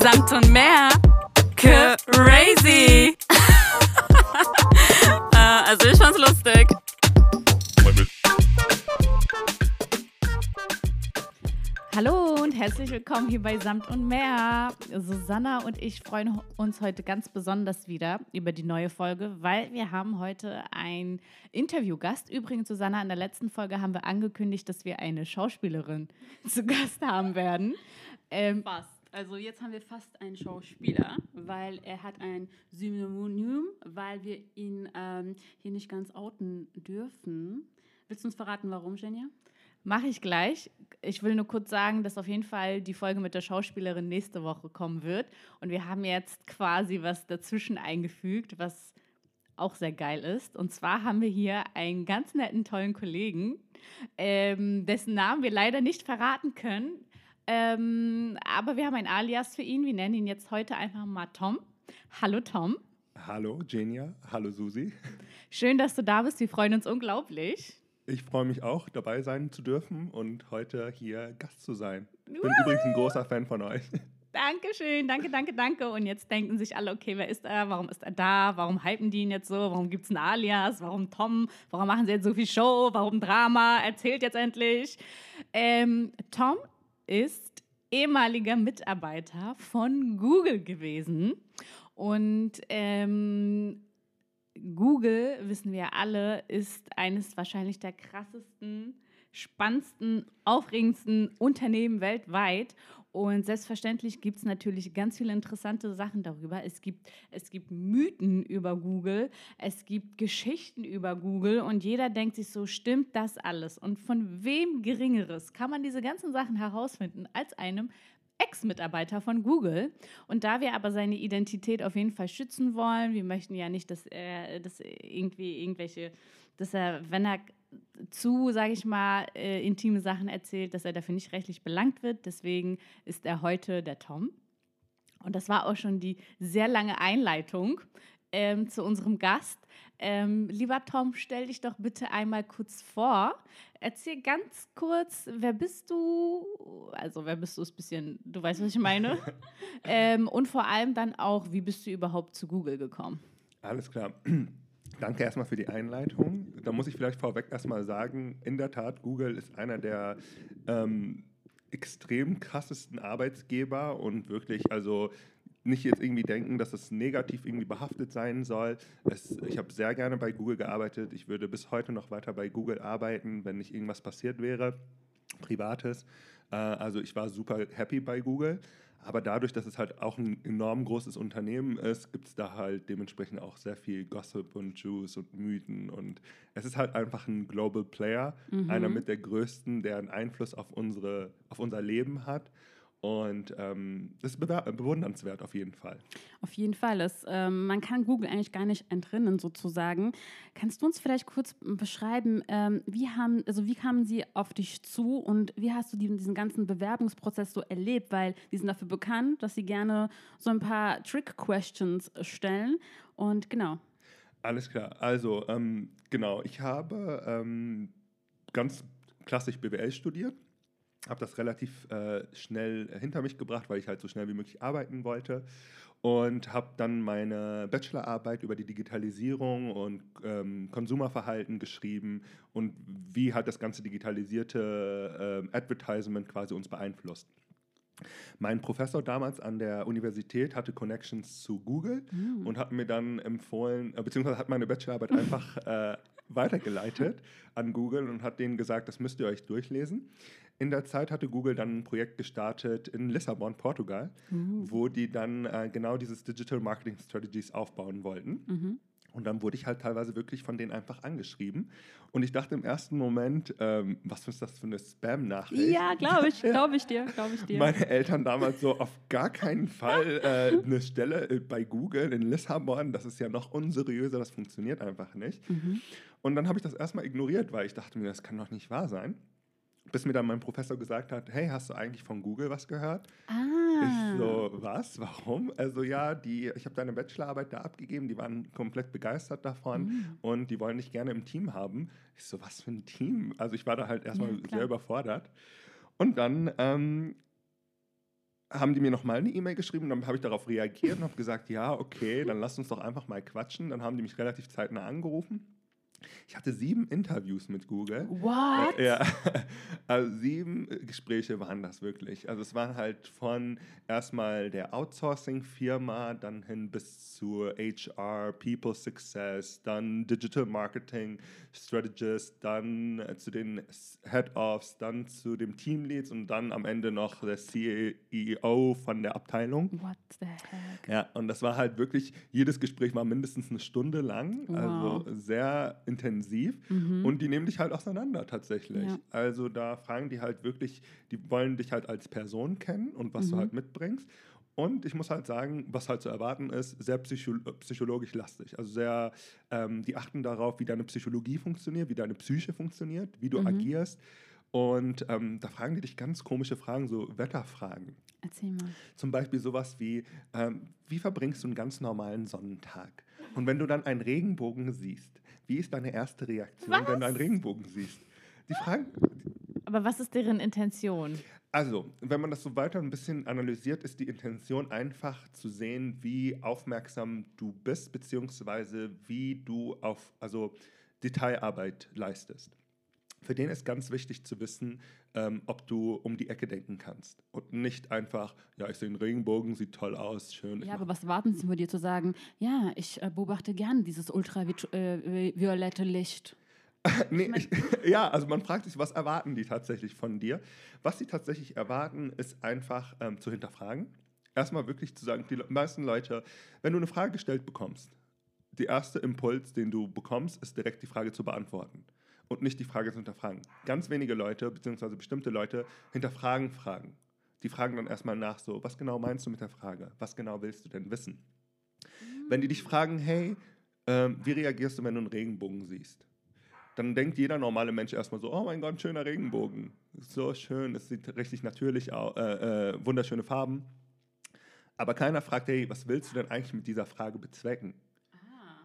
Samt und mehr. Crazy. äh, also ich fand's lustig. Hallo und herzlich willkommen hier bei Samt und Meer. Susanna und ich freuen uns heute ganz besonders wieder über die neue Folge, weil wir haben heute einen Interviewgast. Übrigens, Susanna, in der letzten Folge haben wir angekündigt, dass wir eine Schauspielerin zu Gast haben werden. Ähm, fast. Also jetzt haben wir fast einen Schauspieler, weil er hat ein Synonym, weil wir ihn ähm, hier nicht ganz outen dürfen. Willst du uns verraten, warum, Jenja? Mache ich gleich. Ich will nur kurz sagen, dass auf jeden Fall die Folge mit der Schauspielerin nächste Woche kommen wird. Und wir haben jetzt quasi was dazwischen eingefügt, was auch sehr geil ist. Und zwar haben wir hier einen ganz netten, tollen Kollegen, ähm, dessen Namen wir leider nicht verraten können. Ähm, aber wir haben ein Alias für ihn. Wir nennen ihn jetzt heute einfach mal Tom. Hallo Tom. Hallo Genia. Hallo Susi. Schön, dass du da bist. Wir freuen uns unglaublich. Ich freue mich auch, dabei sein zu dürfen und heute hier Gast zu sein. Ich bin übrigens ein großer Fan von euch. Dankeschön, danke, danke, danke. Und jetzt denken sich alle, okay, wer ist er? Warum ist er da? Warum hypen die ihn jetzt so? Warum gibt es ein Alias? Warum Tom? Warum machen sie jetzt so viel Show? Warum Drama? Erzählt jetzt endlich. Ähm, Tom ist ehemaliger Mitarbeiter von Google gewesen. Und ähm, Google, wissen wir alle, ist eines wahrscheinlich der krassesten, spannendsten, aufregendsten Unternehmen weltweit. Und selbstverständlich gibt es natürlich ganz viele interessante Sachen darüber. Es gibt, es gibt Mythen über Google, es gibt Geschichten über Google und jeder denkt sich so, stimmt das alles? Und von wem Geringeres kann man diese ganzen Sachen herausfinden als einem Ex-Mitarbeiter von Google. Und da wir aber seine Identität auf jeden Fall schützen wollen, wir möchten ja nicht, dass er dass irgendwie irgendwelche, dass er, wenn er zu, sage ich mal, äh, intime Sachen erzählt, dass er dafür nicht rechtlich belangt wird. Deswegen ist er heute der Tom. Und das war auch schon die sehr lange Einleitung ähm, zu unserem Gast. Ähm, lieber Tom, stell dich doch bitte einmal kurz vor. Erzähl ganz kurz, wer bist du? Also, wer bist du ist ein bisschen, du weißt, was ich meine. ähm, und vor allem dann auch, wie bist du überhaupt zu Google gekommen? Alles klar. Danke erstmal für die Einleitung. Da muss ich vielleicht vorweg erstmal sagen, in der Tat, Google ist einer der ähm, extrem krassesten Arbeitsgeber und wirklich, also nicht jetzt irgendwie denken, dass es negativ irgendwie behaftet sein soll. Es, ich habe sehr gerne bei Google gearbeitet. Ich würde bis heute noch weiter bei Google arbeiten, wenn nicht irgendwas passiert wäre, privates. Äh, also ich war super happy bei Google. Aber dadurch, dass es halt auch ein enorm großes Unternehmen ist, gibt es da halt dementsprechend auch sehr viel Gossip und Juice und Mythen. Und es ist halt einfach ein Global Player, mhm. einer mit der größten, der einen Einfluss auf, unsere, auf unser Leben hat. Und ähm, das ist bewundernswert auf jeden Fall. Auf jeden Fall. Es, ähm, man kann Google eigentlich gar nicht entrinnen, sozusagen. Kannst du uns vielleicht kurz beschreiben, ähm, wie, haben, also wie kamen sie auf dich zu und wie hast du diesen ganzen Bewerbungsprozess so erlebt? Weil die sind dafür bekannt, dass sie gerne so ein paar Trick-Questions stellen. Und genau. Alles klar. Also, ähm, genau, ich habe ähm, ganz klassisch BWL studiert habe das relativ äh, schnell hinter mich gebracht, weil ich halt so schnell wie möglich arbeiten wollte und habe dann meine Bachelorarbeit über die Digitalisierung und ähm, Konsumerverhalten geschrieben und wie hat das ganze digitalisierte äh, Advertisement quasi uns beeinflusst. Mein Professor damals an der Universität hatte Connections zu Google mm. und hat mir dann empfohlen, äh, beziehungsweise hat meine Bachelorarbeit einfach äh, weitergeleitet an Google und hat denen gesagt, das müsst ihr euch durchlesen. In der Zeit hatte Google dann ein Projekt gestartet in Lissabon, Portugal, mhm. wo die dann äh, genau dieses Digital Marketing Strategies aufbauen wollten. Mhm. Und dann wurde ich halt teilweise wirklich von denen einfach angeschrieben. Und ich dachte im ersten Moment, ähm, was ist das für eine Spam-Nachricht? Ja, glaube ich, glaube ich dir, glaube ich dir. Meine Eltern damals so, auf gar keinen Fall äh, eine Stelle äh, bei Google in Lissabon, das ist ja noch unseriöser, das funktioniert einfach nicht. Mhm. Und dann habe ich das erstmal ignoriert, weil ich dachte mir, das kann doch nicht wahr sein bis mir dann mein Professor gesagt hat, hey, hast du eigentlich von Google was gehört? Ah. Ich so, was? Warum? Also ja, die, ich habe deine Bachelorarbeit da abgegeben, die waren komplett begeistert davon mhm. und die wollen dich gerne im Team haben. Ich so, was für ein Team? Also ich war da halt erstmal ja, sehr überfordert. Und dann ähm, haben die mir nochmal eine E-Mail geschrieben, dann habe ich darauf reagiert und habe gesagt, ja, okay, dann lass uns doch einfach mal quatschen. Dann haben die mich relativ zeitnah angerufen. Ich hatte sieben Interviews mit Google. What? Ja, also sieben Gespräche waren das wirklich. Also es waren halt von erstmal der Outsourcing-Firma, dann hin bis zu HR, People Success, dann Digital Marketing Strategist, dann äh, zu den Head-Offs, dann zu dem Teamleads und dann am Ende noch der CEO von der Abteilung. What the heck? Ja, und das war halt wirklich, jedes Gespräch war mindestens eine Stunde lang, Wow. also sehr intensiv. Mhm. Und die nehmen dich halt auseinander tatsächlich. Ja. Also da fragen die halt wirklich, die wollen dich halt als Person kennen und was du Mhm. halt mitbringst. Und ich muss halt sagen, was halt zu erwarten ist, sehr psycho psychologisch lastig. Also sehr, ähm, die achten darauf, wie deine Psychologie funktioniert, wie deine Psyche funktioniert, wie du Mhm. agierst. Und ähm, da fragen die dich ganz komische Fragen, so Wetterfragen. Erzähl mal. Zum Beispiel sowas wie, ähm, wie verbringst du einen ganz normalen Sonnentag? Und wenn du dann einen Regenbogen siehst, wie ist deine erste Reaktion, wenn du einen Regenbogen siehst? Die Fragen, Aber was ist deren Intention? also, wenn man das so weiter ein bisschen analysiert, ist die Intention einfach zu sehen, wie aufmerksam du bist, beziehungsweise wie du auf, also Detailarbeit leistest. Für den ist ganz wichtig zu wissen, ähm, ob du um die Ecke denken kannst und nicht einfach, ja, ich sehe einen Regenbogen, sieht toll aus, schön. Ja, aber was warten Sie von dir zu sagen? Ja, ich äh, beobachte gern dieses ultraviolette Licht. Nee, ich, ja, also man fragt sich, was erwarten die tatsächlich von dir? Was sie tatsächlich erwarten, ist einfach ähm, zu hinterfragen. Erstmal wirklich zu sagen, die meisten Leute, wenn du eine Frage gestellt bekommst, der erste Impuls, den du bekommst, ist direkt die Frage zu beantworten und nicht die Frage zu hinterfragen. Ganz wenige Leute, beziehungsweise bestimmte Leute, hinterfragen Fragen. Die fragen dann erstmal nach so, was genau meinst du mit der Frage? Was genau willst du denn wissen? Wenn die dich fragen, hey, ähm, wie reagierst du, wenn du einen Regenbogen siehst? Dann denkt jeder normale Mensch erstmal so, oh mein Gott, schöner Regenbogen. So schön, es sieht richtig natürlich aus, äh, äh, wunderschöne Farben. Aber keiner fragt, hey, was willst du denn eigentlich mit dieser Frage bezwecken?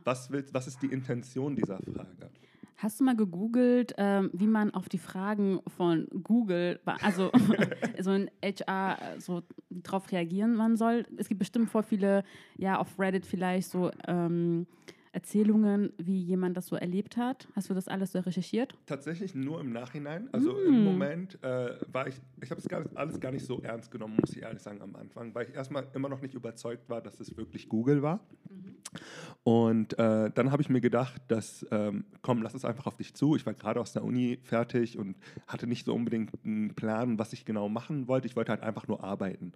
Was, willst, was ist die Intention dieser Frage? Hast du mal gegoogelt, ähm, wie man auf die Fragen von Google, also so in HR, so drauf reagieren man soll? Es gibt bestimmt voll viele, ja, auf Reddit vielleicht so ähm, Erzählungen, wie jemand das so erlebt hat. Hast du das alles so recherchiert? Tatsächlich nur im Nachhinein. Also Mm. im Moment äh, war ich, ich habe es gar nicht, alles gar nicht so ernst genommen, muss ich ehrlich sagen, am Anfang, weil ich erstmal immer noch nicht überzeugt war, dass es wirklich Google war. Und äh, dann habe ich mir gedacht, dass, ähm, komm, lass es einfach auf dich zu. Ich war gerade aus der Uni fertig und hatte nicht so unbedingt einen Plan, was ich genau machen wollte. Ich wollte halt einfach nur arbeiten.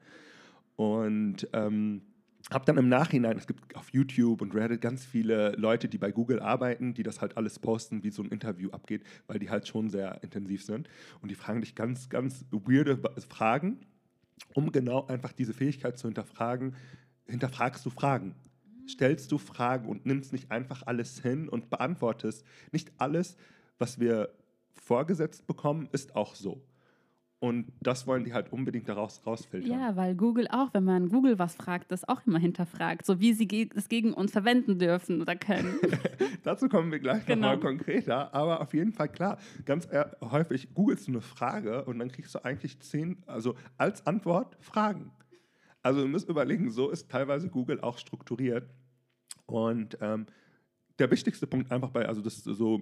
Und ähm, habe dann im Nachhinein, es gibt auf YouTube und Reddit ganz viele Leute, die bei Google arbeiten, die das halt alles posten, wie so ein Interview abgeht, weil die halt schon sehr intensiv sind. Und die fragen dich ganz, ganz weirde Ba- Fragen, um genau einfach diese Fähigkeit zu hinterfragen. Hinterfragst du Fragen? Stellst du Fragen und nimmst nicht einfach alles hin und beantwortest. Nicht alles, was wir vorgesetzt bekommen, ist auch so. Und das wollen die halt unbedingt daraus rausfiltern. Ja, weil Google auch, wenn man Google was fragt, das auch immer hinterfragt, so wie sie ge- es gegen uns verwenden dürfen oder können. Dazu kommen wir gleich Genau. nochmal konkreter. Aber auf jeden Fall klar, ganz ehr- häufig googelst du eine Frage und dann kriegst du eigentlich zehn, also als Antwort Fragen. Also du musst überlegen, so ist teilweise Google auch strukturiert. Und ähm, der wichtigste Punkt einfach bei, also das so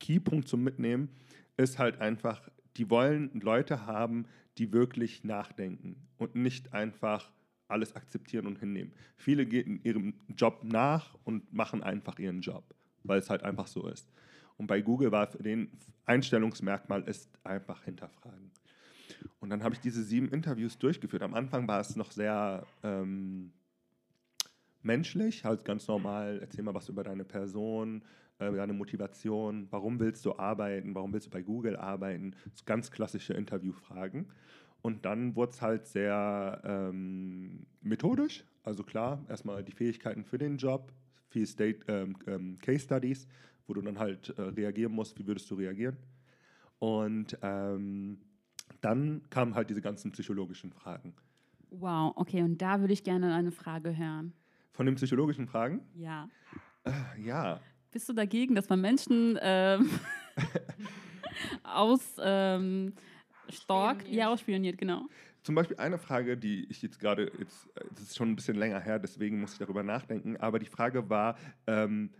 Keypunkt zum Mitnehmen, ist halt einfach, die wollen Leute haben, die wirklich nachdenken und nicht einfach alles akzeptieren und hinnehmen. Viele gehen ihrem Job nach und machen einfach ihren Job, weil es halt einfach so ist. Und bei Google war für den Einstellungsmerkmal ist einfach hinterfragen. Und dann habe ich diese sieben Interviews durchgeführt. Am Anfang war es noch sehr ähm, menschlich, halt ganz normal, erzähl mal was über deine Person, äh, deine Motivation, warum willst du arbeiten, warum willst du bei Google arbeiten, so ganz klassische Interviewfragen. Und dann wurde es halt sehr ähm, methodisch, also klar, erstmal die Fähigkeiten für den Job, viel State, ähm, ähm, Case Studies, wo du dann halt äh, reagieren musst, wie würdest du reagieren. Und ähm, dann kamen halt diese ganzen psychologischen Fragen. wow, okay, und da würde ich gerne eine Frage hören. Von den psychologischen Fragen? Ja. Äh, ja, Bist du dagegen, dass man Menschen ähm, aus ähm. Ja, ausspioniert, genau. zum Beispiel eine Frage, die ich jetzt gerade, jetzt, das ist schon ein bisschen länger her, deswegen muss ich darüber nachdenken, aber die Frage war, ähm,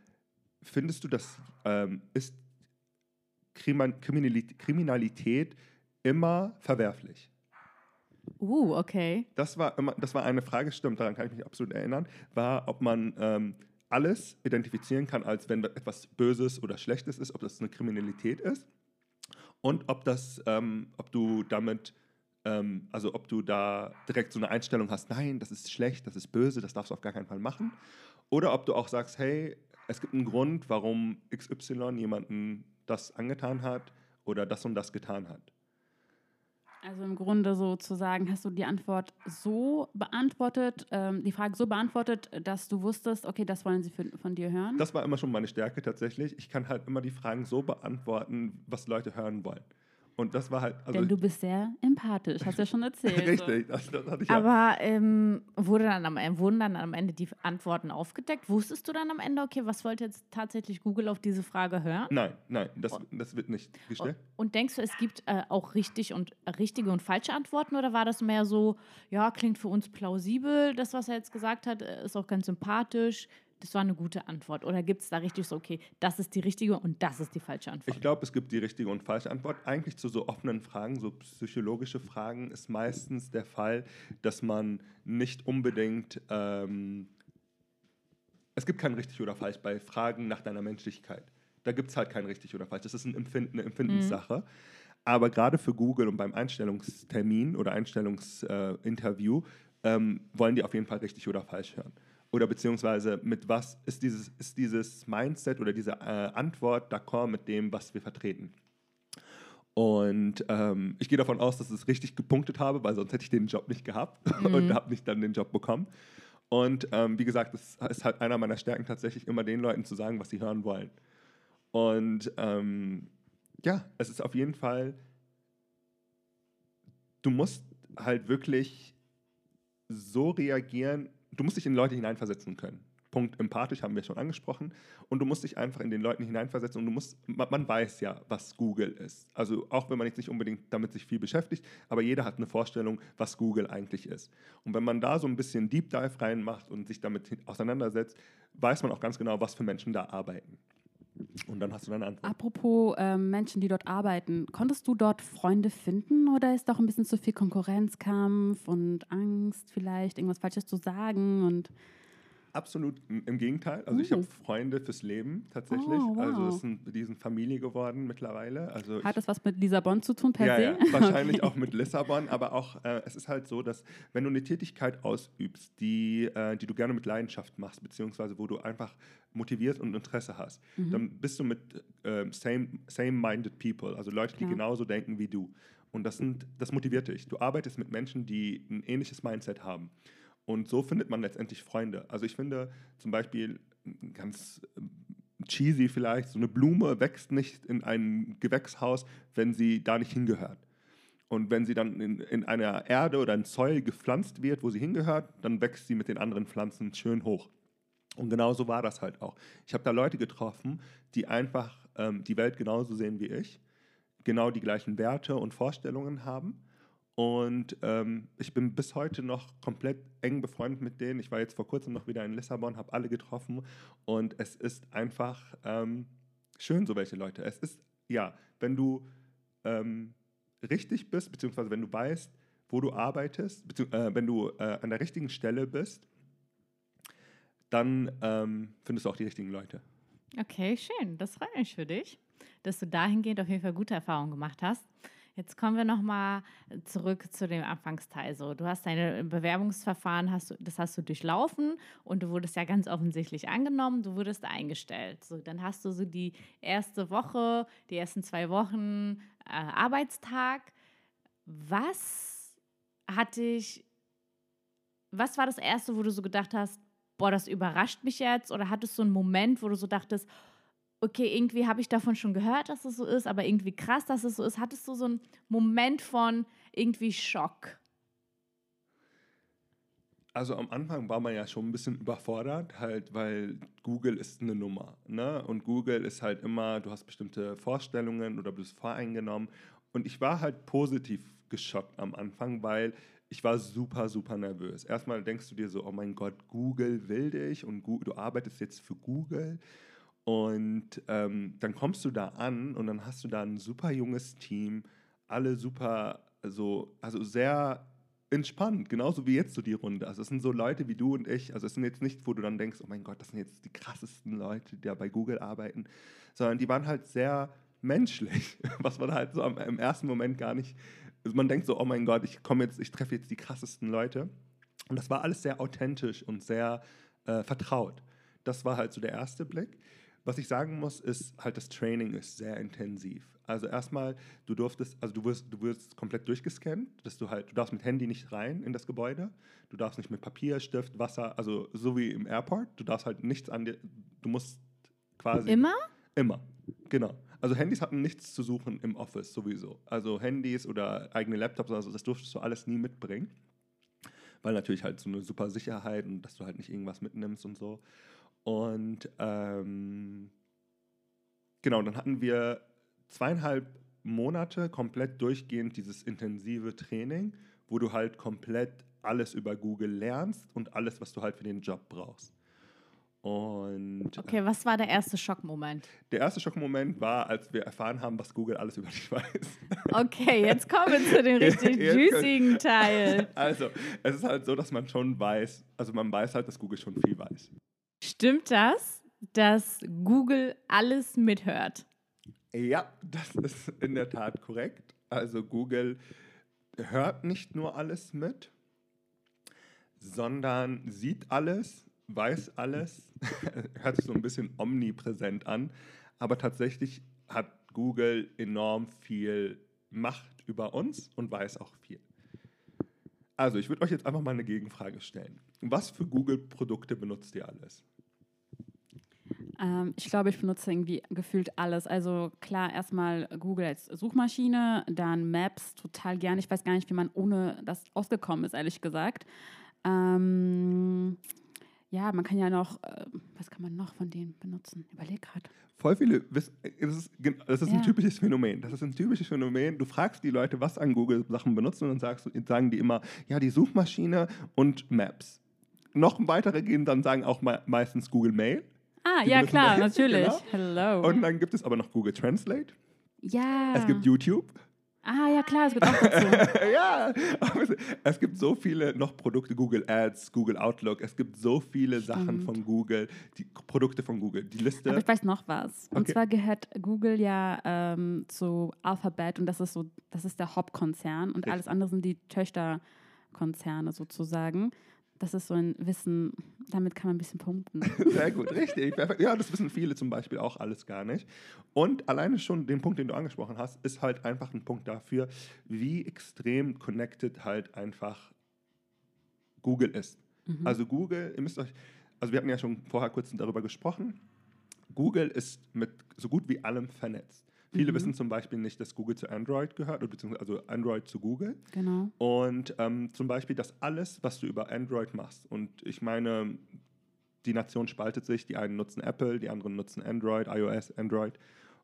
findest du, dass ähm, ist Kriminalität, Kriminalität immer verwerflich? Uh, okay. Das war, immer, das war eine Frage, stimmt, daran kann ich mich absolut erinnern, war, ob man ähm, alles identifizieren kann, als wenn etwas Böses oder Schlechtes ist, ob das eine Kriminalität ist und ob das, ähm, ob du damit, ähm, also ob du da direkt so eine Einstellung hast, nein, das ist schlecht, das ist böse, das darfst du auf gar keinen Fall machen. Oder ob du auch sagst, hey, es gibt einen Grund, warum XY jemanden das angetan hat oder das und das getan hat. Also im Grunde sozusagen hast du die Antwort so beantwortet, ähm, die Frage so beantwortet, dass du wusstest, okay, das wollen sie für, von dir hören. Das war immer schon meine Stärke tatsächlich. Ich kann halt immer die Fragen so beantworten, was Leute hören wollen. Und das war halt. Also Denn du bist sehr empathisch, hast du ja schon erzählt. richtig, das, das hatte ich. Aber ähm, wurde dann am, Ende- wurden dann am Ende die Antworten aufgedeckt? Wusstest du dann am Ende, okay, was wollte jetzt tatsächlich Google auf diese Frage hören? Nein, nein, das, das wird nicht gestellt. Und denkst du, es gibt äh, auch richtig und äh, richtige und falsche Antworten oder war das mehr so, ja, klingt für uns plausibel, das, was er jetzt gesagt hat, äh, ist auch ganz sympathisch, das war eine gute Antwort? Oder gibt es da richtig so, okay, das ist die richtige und das ist die falsche Antwort? Ich glaube, es gibt die richtige und falsche Antwort. Eigentlich zu so offenen Fragen, so psychologische Fragen, ist meistens der Fall, dass man nicht unbedingt. Ähm, es gibt kein richtig oder falsch bei Fragen nach deiner Menschlichkeit. Da gibt es halt kein richtig oder falsch. Das ist ein Empfinden, eine Empfindenssache. Aber gerade für Google und beim Einstellungstermin oder Einstellungsinterview ähm, wollen die auf jeden Fall richtig oder falsch hören. Oder beziehungsweise mit was ist dieses, ist dieses Mindset oder diese äh, Antwort d'accord mit dem, was wir vertreten. Und ähm, ich gehe davon aus, dass ich es richtig gepunktet habe, weil sonst hätte ich den Job nicht gehabt und habe nicht dann den Job bekommen. Und ähm, wie gesagt, es ist halt einer meiner Stärken tatsächlich immer den Leuten zu sagen, was sie hören wollen. Und ähm, ja, es ist auf jeden Fall, du musst halt wirklich so reagieren, du musst dich in Leute hineinversetzen können. Punkt empathisch haben wir schon angesprochen. Und du musst dich einfach in den Leuten hineinversetzen und du musst, man, man weiß ja, was Google ist. Also auch wenn man jetzt nicht unbedingt damit sich viel beschäftigt, aber jeder hat eine Vorstellung, was Google eigentlich ist. Und wenn man da so ein bisschen Deep Dive reinmacht und sich damit auseinandersetzt, weiß man auch ganz genau, was für Menschen da arbeiten. Und dann hast du deine Antwort. Apropos ähm, Menschen, die dort arbeiten, konntest du dort Freunde finden oder ist doch ein bisschen zu viel Konkurrenzkampf und Angst, vielleicht irgendwas Falsches zu sagen und Absolut im Gegenteil. Also ich habe. Freunde fürs Leben tatsächlich. Oh, wow. Also es sind, die sind Familie geworden mittlerweile. Also hat das was mit Lissabon zu tun per ja, se? ja, wahrscheinlich auch mit Lissabon, aber auch äh, es ist halt so, dass wenn du eine Tätigkeit ausübst, die, äh, die du gerne mit Leidenschaft machst, beziehungsweise wo du einfach motiviert und Interesse hast, Mhm. dann bist du mit same, same-minded people, also Leute, die Klar. genauso denken wie du. Und das, sind, das motiviert dich. Du arbeitest mit Menschen, die ein ähnliches Mindset haben. Und so findet man letztendlich Freunde. Also ich finde zum Beispiel ganz ähm, cheesy vielleicht, so eine Blume wächst nicht in ein Gewächshaus, wenn sie da nicht hingehört. Und wenn sie dann in, in einer Erde oder ein Zoll gepflanzt wird, wo sie hingehört, dann wächst sie mit den anderen Pflanzen schön hoch. Und genauso war das halt auch. Ich habe da Leute getroffen, die einfach ähm, die Welt genauso sehen wie ich, genau die gleichen Werte und Vorstellungen haben. Und ähm, ich bin bis heute noch komplett eng befreundet mit denen. Ich war jetzt vor kurzem noch wieder in Lissabon, habe alle getroffen. Und es ist einfach ähm, schön, so welche Leute. Es ist, ja, wenn du ähm, richtig bist, beziehungsweise wenn du weißt, wo du arbeitest, äh, wenn du äh, an der richtigen Stelle bist, dann ähm, findest du auch die richtigen Leute. Okay, schön. Das freut mich für dich, dass du dahingehend auf jeden Fall gute Erfahrungen gemacht hast. Jetzt kommen wir nochmal zurück zu dem Anfangsteil. So, du hast deine Bewerbungsverfahren, hast du, das hast du durchlaufen und du wurdest ja ganz offensichtlich angenommen, du wurdest eingestellt. So, dann hast du so die erste Woche, die ersten zwei Wochen äh, Arbeitstag. Was hat dich, was war das Erste, wo du so gedacht hast, boah, das überrascht mich jetzt? Oder hattest du einen Moment, wo du so dachtest, okay, irgendwie habe ich davon schon gehört, dass es so ist, aber irgendwie krass, dass es so ist. Hattest du so einen Moment von irgendwie Schock? Also am Anfang war man ja schon ein bisschen überfordert, halt, weil Google ist eine Nummer. Ne? Und Google ist halt immer, du hast bestimmte Vorstellungen oder bist voreingenommen. Und ich war halt positiv geschockt am Anfang, weil ich war super, super nervös. Erstmal denkst du dir so, oh mein Gott, Google will dich und du arbeitest jetzt für Google. Und ähm, dann kommst du da an und dann hast du da ein super junges Team, alle super, so, also sehr entspannt, genauso wie jetzt so die Runde. Also es sind so Leute wie du und ich, also es sind jetzt nicht, wo du dann denkst, oh mein Gott, das sind jetzt die krassesten Leute, die da bei Google arbeiten, sondern die waren halt sehr menschlich, was man halt so am, im ersten Moment gar nicht, also man denkt so, oh mein Gott, ich komme jetzt, ich treffe jetzt die krassesten Leute. Und das war alles sehr authentisch und sehr äh, vertraut. Das war halt so der erste Blick. Was ich sagen muss, ist halt, das Training ist sehr intensiv. Also erstmal, du durftest, also du wirst, du wirst komplett durchgescannt, dass du halt, du darfst mit Handy nicht rein in das Gebäude, du darfst nicht mit Papier, Stift, Wasser, also so wie im Airport, du darfst halt nichts an dir, du musst quasi. Immer? Immer, genau. Also Handys hatten nichts zu suchen im Office sowieso. Also Handys oder eigene Laptops, also das durftest du alles nie mitbringen. Weil natürlich halt so eine super Sicherheit und dass du halt nicht irgendwas mitnimmst und so. Und ähm, genau, dann hatten wir zweieinhalb Monate komplett durchgehend dieses intensive Training, wo du halt komplett alles über Google lernst und alles, was du halt für den Job brauchst. Und Okay, was war der erste Schockmoment? der erste Schockmoment war, als wir erfahren haben, was Google alles über dich weiß. Okay, jetzt kommen wir zu dem richtig juicigen Teil. Also, es ist halt so, dass man schon weiß, also man weiß halt, dass Google schon viel weiß. Stimmt das, dass Google alles mithört? Ja, das ist in der Tat korrekt. Also Google hört nicht nur alles mit, sondern sieht alles, weiß alles, hört sich so ein bisschen omnipräsent an, aber tatsächlich hat Google enorm viel Macht über uns und weiß auch viel. Also, ich würde euch jetzt einfach mal eine Gegenfrage stellen. Was für Google-Produkte benutzt ihr alles? Ähm, ich glaube, ich benutze irgendwie gefühlt alles. Also klar, erstmal Google als Suchmaschine, dann Maps total gern. Ich weiß gar nicht, wie man ohne das ausgekommen ist, ehrlich gesagt. Ähm, ja, man kann ja noch, äh, was kann man noch von denen benutzen? Überleg gerade. Voll viele das ist, das ist ein Ja. typisches Phänomen. Das ist ein typisches Phänomen. Du fragst die Leute, was an Google Sachen benutzen und dann sagst, sagen die immer, ja, die Suchmaschine und Maps. Noch weitere gehen dann sagen auch me meistens Google Mail. Ah, Die ja klar, natürlich. genau. Hello. Und dann gibt es aber noch Google Translate. ja. Es gibt YouTube. ah, ja klar, es gibt auch dazu. ja, es- gibt so viele noch Produkte, Google Ads, Google Outlook. Es gibt so viele Sachen Stimmt. von Google, die Produkte von Google. Die Liste. Aber ich weiß noch was. Und Okay. zwar gehört Google ja ähm, zu Alphabet und das ist so, das ist der Hauptkonzern und Richtig. alles andere sind die Töchterkonzerne sozusagen. Das ist so ein Wissen, damit kann man ein bisschen punkten. Sehr gut, richtig. Perfekt. Ja, das wissen viele zum Beispiel auch alles gar nicht. Und alleine schon den Punkt, den du angesprochen hast, ist halt einfach ein Punkt dafür, wie extrem connected halt einfach Google ist. Mhm. Also Google, ihr müsst euch, also wir hatten ja schon vorher kurz darüber gesprochen, Google ist mit so gut wie allem vernetzt. Viele Mhm. wissen zum Beispiel nicht, dass Google zu Android gehört, oder beziehungsweise also Android zu Google. Genau. Und ähm, zum Beispiel, dass alles, was du über Android machst, und ich meine, die Nation spaltet sich, die einen nutzen Apple, die anderen nutzen Android, iOS, Android.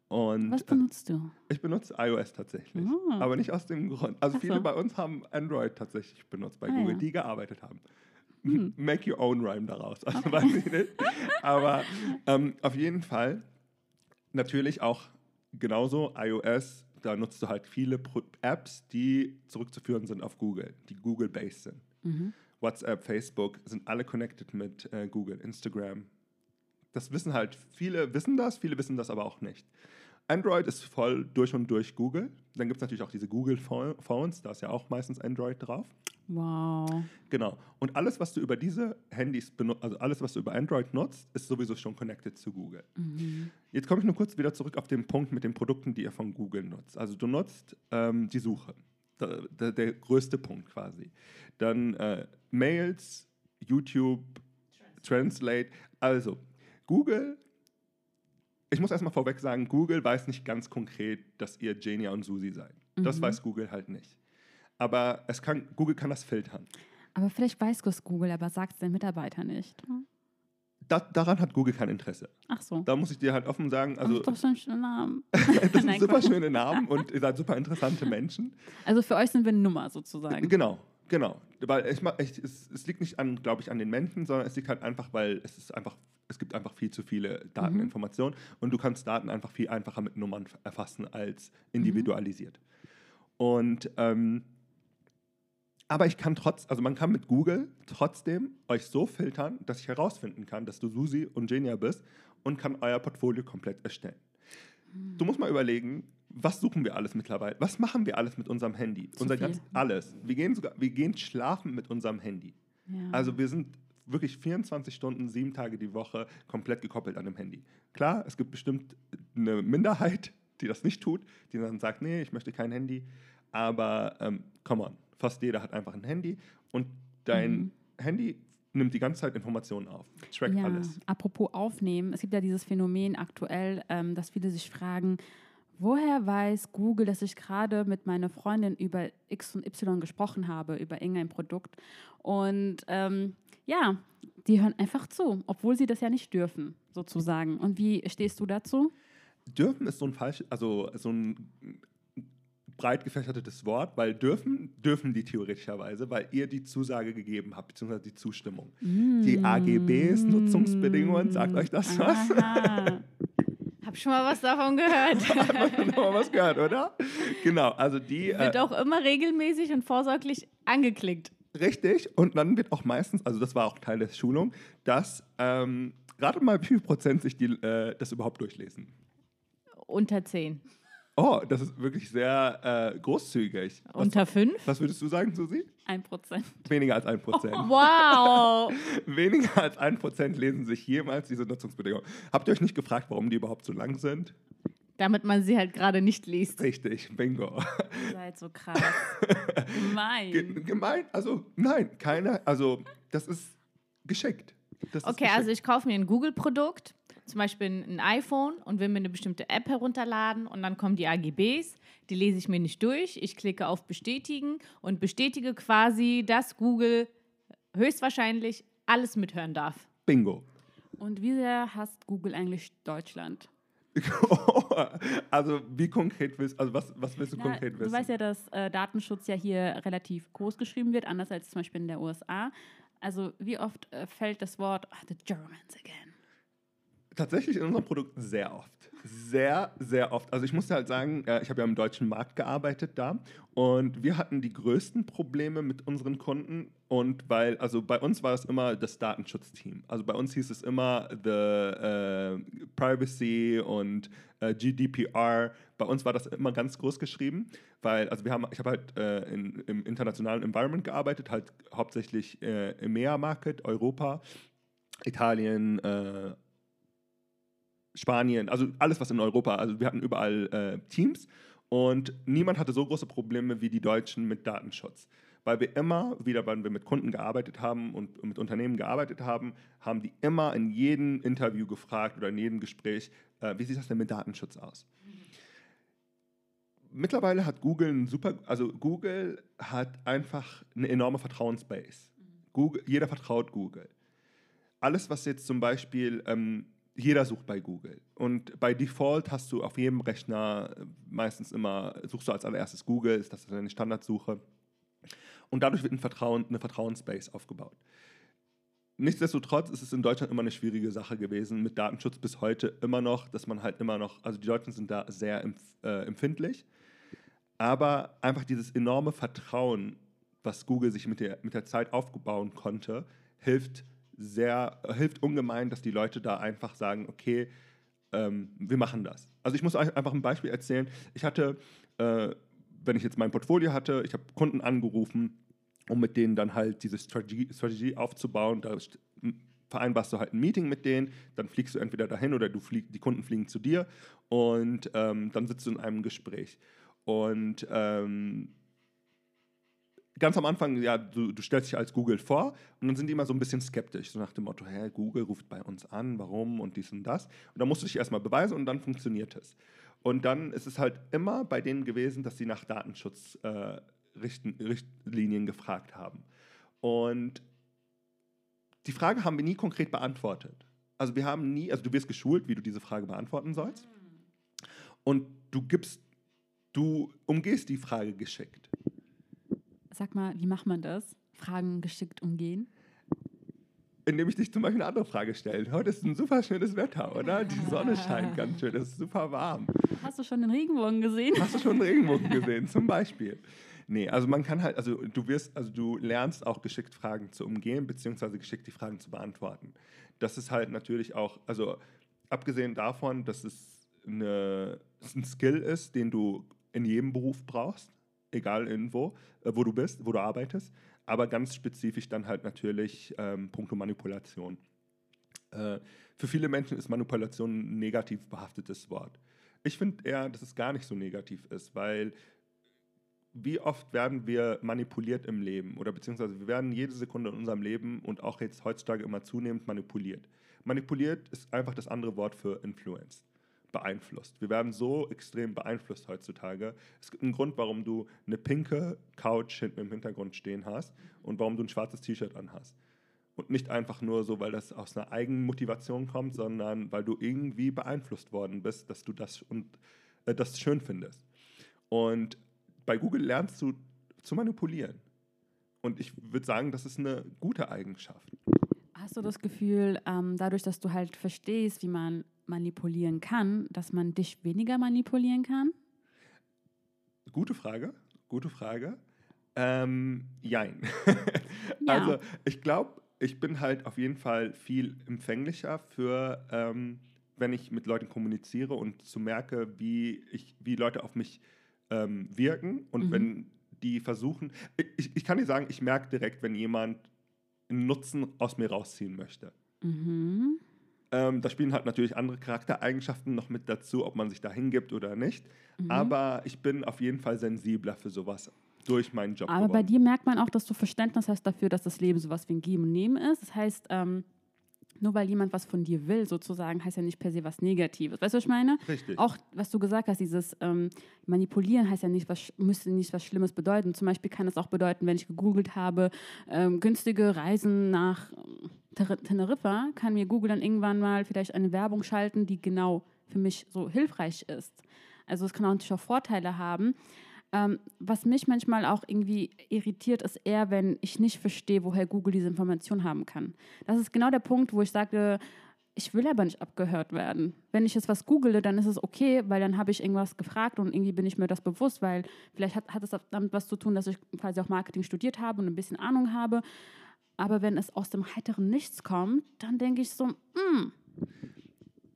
Und Was äh, benutzt du? ich benutze iOS tatsächlich. Ah. Aber nicht aus dem Grund. Also Ach viele so. bei uns haben Android tatsächlich benutzt bei Ah, Google, ja. die gearbeitet haben. Hm. Make your own rhyme daraus. Also weiß ich nicht. Aber ähm, auf jeden Fall natürlich auch genauso iOS. Da nutzt du halt viele Pro Apps, die zurückzuführen sind auf Google, die Google-based sind. Mhm. WhatsApp, Facebook sind alle connected mit äh, Google, Instagram. Das wissen halt viele, wissen das, viele wissen das aber auch nicht. Android ist voll durch und durch Google. Dann gibt es natürlich auch diese Google Pho- Phones, da ist ja auch meistens Android drauf. Wow. Genau. Und alles, was du über diese Handys benutzt, also alles, was du über Android nutzt, ist sowieso schon connected zu Google. Mhm. Jetzt komme ich nur kurz wieder zurück auf den Punkt mit den Produkten, die ihr von Google nutzt. Also du nutzt ähm, die Suche. Der, der, der größte Punkt quasi. Dann äh, Mails, YouTube, Translate. Also Google, ich muss erstmal vorweg sagen, Google weiß nicht ganz konkret, dass ihr Genia und Susi seid. Das Mhm. weiß Google halt nicht. Aber es kann, Google kann das filtern. Aber vielleicht weiß es Google, aber sagt es den Mitarbeitern nicht. Da, daran hat Google kein Interesse. Ach so. Da muss ich dir halt offen sagen, also Ach, doch so ein schöner Name. das sind Nein, super schöne Namen und ihr seid super interessante Menschen. Also für euch sind wir eine Nummer sozusagen. Genau, Genau, weil ich, ich, es, es liegt nicht an, glaube ich, an den Menschen, sondern es liegt halt einfach, weil es ist einfach, es gibt einfach viel zu viele Dateninformationen und du kannst Daten einfach viel einfacher mit Nummern erfassen als individualisiert. Und ähm, aber ich kann trotz, also man kann mit Google trotzdem euch so filtern, dass ich herausfinden kann, dass du Susi und Genia bist und kann euer Portfolio komplett erstellen. Du musst mal überlegen, was suchen wir alles mittlerweile? Was machen wir alles mit unserem Handy? Zu Unser ganz alles. Wir gehen sogar, wir gehen schlafen mit unserem Handy. Ja. Also wir sind wirklich 24 Stunden, sieben Tage die Woche komplett gekoppelt an dem Handy. Klar, es gibt bestimmt eine Minderheit, die das nicht tut, die dann sagt, nee, ich möchte kein Handy. Aber ähm, come on, fast jeder hat einfach ein Handy und dein Mhm. Handy nimmt die ganze Zeit Informationen auf, trackt ja, alles. apropos aufnehmen, es gibt ja dieses Phänomen aktuell, ähm, dass viele sich fragen, woher weiß Google, dass ich gerade mit meiner Freundin über X und Y gesprochen habe, über irgendein Produkt. Und ähm, ja, die hören einfach zu, obwohl sie das ja nicht dürfen, sozusagen. Und wie stehst du dazu? Dürfen ist so ein falsch, also so ein breit gefächertes Wort, weil dürfen, dürfen die theoretischerweise, weil ihr die Zusage gegeben habt, beziehungsweise die Zustimmung. Die AGBs, Nutzungsbedingungen, sagt euch das was? Hab schon mal was davon gehört. Man noch mal was gehört, oder? Genau, also die, äh, Wird auch immer regelmäßig und vorsorglich angeklickt. richtig, und dann wird auch meistens, also das war auch Teil der Schulung, dass ähm, gerade mal wie viel Prozent sich die, äh, das überhaupt durchlesen. Unter 10. Oh, das ist wirklich sehr äh, großzügig. Was, Unter 5? was würdest du sagen, Susi? Ein Prozent. Weniger als ein Prozent. Wow. Weniger als ein Prozent lesen sich jemals diese Nutzungsbedingungen. Habt ihr euch nicht gefragt, warum die überhaupt so lang sind? Damit man sie halt gerade nicht liest. Richtig, bingo. Ihr seid so krass. Gemein. Ge- Gemein, also nein, keine, also das ist geschickt. Das ist Okay, geschickt. also ich kaufe mir ein Google-Produkt, zum Beispiel ein iPhone und will mir eine bestimmte App herunterladen und dann kommen die AGBs, die lese ich mir nicht durch. Ich klicke auf Bestätigen und bestätige quasi, dass Google höchstwahrscheinlich alles mithören darf. Bingo. Und wie sehr hasst Google eigentlich Deutschland? also wie konkret willst also was, was willst du Na, konkret du wissen? weißt ja, dass äh, Datenschutz ja hier relativ groß geschrieben wird, anders als zum Beispiel in der USA. Also wie oft äh, fällt das Wort ah, the Germans again? Tatsächlich in unserem Produkt sehr oft. Sehr, sehr oft. Also ich muss halt sagen, äh, ich habe ja im deutschen Markt gearbeitet da und wir hatten die größten Probleme mit unseren Kunden und weil, also bei uns war es immer das Datenschutzteam. Also bei uns hieß es immer the äh, Privacy und äh, GDPR. Bei uns war das immer ganz groß geschrieben, weil, also wir haben, ich habe halt äh, in, im internationalen Environment gearbeitet, halt hauptsächlich äh, im MEA-Market, Europa, Italien, äh, Spanien, also alles, was in Europa, also wir hatten überall äh, Teams und niemand hatte so große Probleme wie die Deutschen mit Datenschutz. Weil wir immer, wieder, wenn wir mit Kunden gearbeitet haben und mit Unternehmen gearbeitet haben, haben die immer in jedem Interview gefragt oder in jedem Gespräch, äh, wie sieht das denn mit Datenschutz aus? Mittlerweile hat Google ein super, also Google hat einfach eine enorme Vertrauensbase. Google, jeder vertraut Google. Alles, was jetzt zum Beispiel ähm, jeder sucht bei Google. Und bei Default hast du auf jedem Rechner äh, meistens immer, suchst du als allererstes Google, ist das deine Standardsuche. Und dadurch wird ein Vertrauen, eine Vertrauensbase aufgebaut. Nichtsdestotrotz ist es in Deutschland immer eine schwierige Sache gewesen, mit Datenschutz bis heute immer noch, dass man halt immer noch, also die Deutschen sind da sehr äh, empfindlich, aber einfach dieses enorme Vertrauen, was Google sich mit der, mit der Zeit aufbauen konnte, hilft sehr, hilft ungemein, dass die Leute da einfach sagen, okay, ähm, wir machen das. Also ich muss euch einfach ein Beispiel erzählen. Ich hatte, äh, wenn ich jetzt mein Portfolio hatte, ich habe Kunden angerufen, um mit denen dann halt diese Strategie, Strategie aufzubauen. Da vereinbarst du halt ein Meeting mit denen, dann fliegst du entweder dahin oder du flieg, die Kunden fliegen zu dir und ähm, dann sitzt du in einem Gespräch. Und ähm, ganz am Anfang, ja, du, du stellst dich als Google vor und dann sind die immer so ein bisschen skeptisch, so nach dem Motto, hä, Google ruft bei uns an, warum und dies und das. Und dann musst du dich erstmal beweisen und dann funktioniert es. Und dann ist es halt immer bei denen gewesen, dass sie nach Datenschutzrichtlinien äh, gefragt haben. Und die Frage haben wir nie konkret beantwortet. Also wir haben nie, also du wirst geschult, wie du diese Frage beantworten sollst. Und du gibst, du umgehst die Frage geschickt. Sag mal, wie macht man das? Fragen geschickt umgehen? Indem ich dich zum Beispiel eine andere Frage stelle. Heute ist ein super schönes Wetter, oder? Die Sonne scheint ganz schön, es ist super warm. Hast du schon den Regenbogen gesehen? Hast du schon einen Regenbogen gesehen, zum Beispiel? Nee, also man kann halt, also du wirst, also du lernst auch geschickt Fragen zu umgehen, beziehungsweise geschickt die Fragen zu beantworten. Das ist halt natürlich auch, also abgesehen davon, dass es eine, ein Skill ist, den du in jedem Beruf brauchst, egal irgendwo, äh, wo du bist, wo du arbeitest, aber ganz spezifisch dann halt natürlich ähm, puncto Manipulation. Äh, für viele Menschen ist Manipulation ein negativ behaftetes Wort. Ich finde eher, dass es gar nicht so negativ ist, weil wie oft werden wir manipuliert im Leben oder beziehungsweise wir werden jede Sekunde in unserem Leben und auch jetzt heutzutage immer zunehmend manipuliert. Manipuliert ist einfach das andere Wort für influenced, beeinflusst. Wir werden so extrem beeinflusst heutzutage. Es gibt einen Grund, warum du eine pinke Couch hinten im Hintergrund stehen hast und warum du ein schwarzes T-Shirt anhast. Und nicht einfach nur so, weil das aus einer eigenen Motivation kommt, sondern weil du irgendwie beeinflusst worden bist, dass du das und äh, das schön findest. Und bei Google lernst du zu manipulieren. Und ich würde sagen, das ist eine gute Eigenschaft. Hast du das Gefühl, ähm, dadurch, dass du halt verstehst, wie man manipulieren kann, dass man dich weniger manipulieren kann? Gute Frage, gute Frage. Ähm, jein. Ja. Also ich glaube, ich bin halt auf jeden Fall viel empfänglicher für, ähm, wenn ich mit Leuten kommuniziere und zu merke, wie, ich, wie Leute auf mich ähm, wirken und Mhm. wenn die versuchen, ich, ich kann dir sagen, ich merke direkt, wenn jemand einen Nutzen aus mir rausziehen möchte. Mhm. Ähm, da spielen halt natürlich andere Charaktereigenschaften noch mit dazu, ob man sich da hingibt oder nicht. Mhm. Aber ich bin auf jeden Fall sensibler für sowas durch meinen Job. Aber bei geworden. dir merkt man auch, dass du Verständnis hast dafür, dass das Leben sowas wie ein Geben und Nehmen ist. Das heißt, ähm, nur weil jemand was von dir will, sozusagen, heißt ja nicht per se was Negatives. Weißt du, was ich meine? Richtig. Auch, was du gesagt hast, dieses ähm, Manipulieren heißt ja nicht, was, müsste nicht was Schlimmes bedeuten. Zum Beispiel kann es auch bedeuten, wenn ich gegoogelt habe, ähm, günstige Reisen nach ähm, Teneriffa, kann mir Google dann irgendwann mal vielleicht eine Werbung schalten, die genau für mich so hilfreich ist. Also es kann auch natürlich auch Vorteile haben. Ähm, was mich manchmal auch irgendwie irritiert, ist eher, wenn ich nicht verstehe, woher Google diese Information haben kann. Das ist genau der Punkt, wo ich sage, ich will aber nicht abgehört werden. Wenn ich jetzt was google, dann ist es okay, weil dann habe ich irgendwas gefragt und irgendwie bin ich mir das bewusst, weil vielleicht hat, es damit was zu tun, dass ich quasi auch Marketing studiert habe und ein bisschen Ahnung habe. Aber wenn es aus dem heiteren Nichts kommt, dann denke ich so, mm,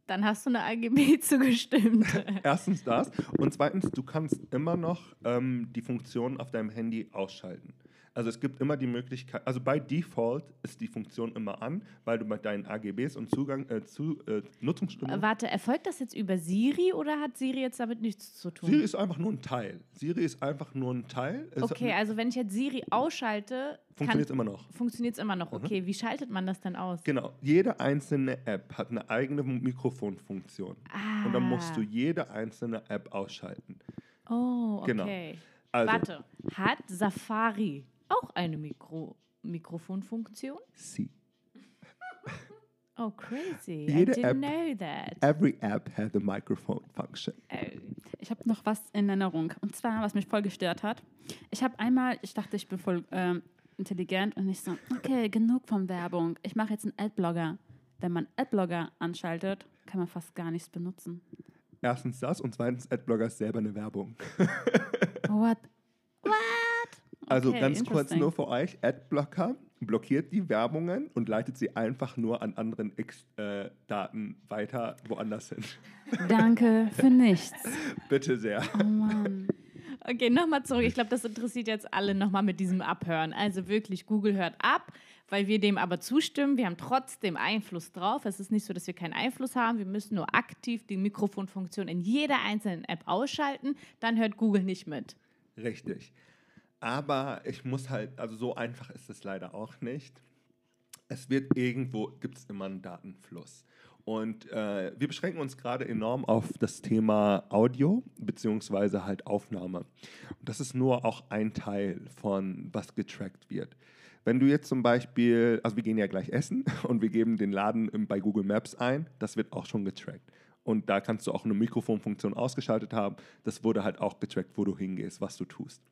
Dann hast du eine AGB zugestimmt. Erstens das. Und zweitens, du kannst immer noch ähm, die Funktion auf deinem Handy ausschalten. Also es gibt immer die Möglichkeit, also bei Default ist die Funktion immer an, weil du mit deinen AGBs und Zugang äh, zu äh, Nutzungsstunden. Warte, erfolgt das jetzt über Siri oder hat Siri jetzt damit nichts zu tun? Siri ist einfach nur ein Teil. Siri ist einfach nur ein Teil. Es okay, also wenn ich jetzt Siri ausschalte, funktioniert immer noch. funktioniert es immer noch. Okay, wie schaltet man das dann aus? Genau. Jede einzelne App hat eine eigene Mikrofonfunktion. Und dann musst du jede einzelne App ausschalten. Oh, Genau. okay. Also, Warte, hat Safari auch eine Mikro Mikrofonfunktion? Sie. Oh, crazy. Jede I didn't App- know that. Every app has a microphone function. Oh. Ich habe noch was in Erinnerung. Und zwar, was mich voll gestört hat. Ich habe einmal, ich dachte, ich bin voll ähm, intelligent und ich so, okay, genug von Werbung. Ich mache jetzt einen Adblogger. Wenn man Adblogger anschaltet, kann man fast gar nichts benutzen. Erstens das und zweitens Adblogger ist selber eine Werbung. What? What? Also Okay, ganz kurz nur für euch, Adblocker blockiert die Werbungen und leitet sie einfach nur an anderen X-Daten weiter woanders hin. Danke für nichts. Bitte sehr. Oh Mann. Okay, nochmal zurück. Ich glaube, das interessiert jetzt alle nochmal mit diesem Abhören. Also wirklich, Google hört ab, weil wir dem aber zustimmen. Wir haben trotzdem Einfluss drauf. Es ist nicht so, dass wir keinen Einfluss haben. Wir müssen nur aktiv die Mikrofonfunktion in jeder einzelnen App ausschalten. Dann hört Google nicht mit. Richtig. Aber ich muss halt, also so einfach ist es leider auch nicht. Es wird irgendwo, gibt es immer einen Datenfluss. Und äh, wir beschränken uns gerade enorm auf das Thema Audio beziehungsweise halt Aufnahme. Und das ist nur auch ein Teil von, was getrackt wird. Wenn du jetzt zum Beispiel, also wir gehen ja gleich essen und wir geben den Laden bei Google Maps ein, das wird auch schon getrackt. Und da kannst du auch eine Mikrofonfunktion ausgeschaltet haben. Das wurde halt auch getrackt, wo du hingehst, was du tust.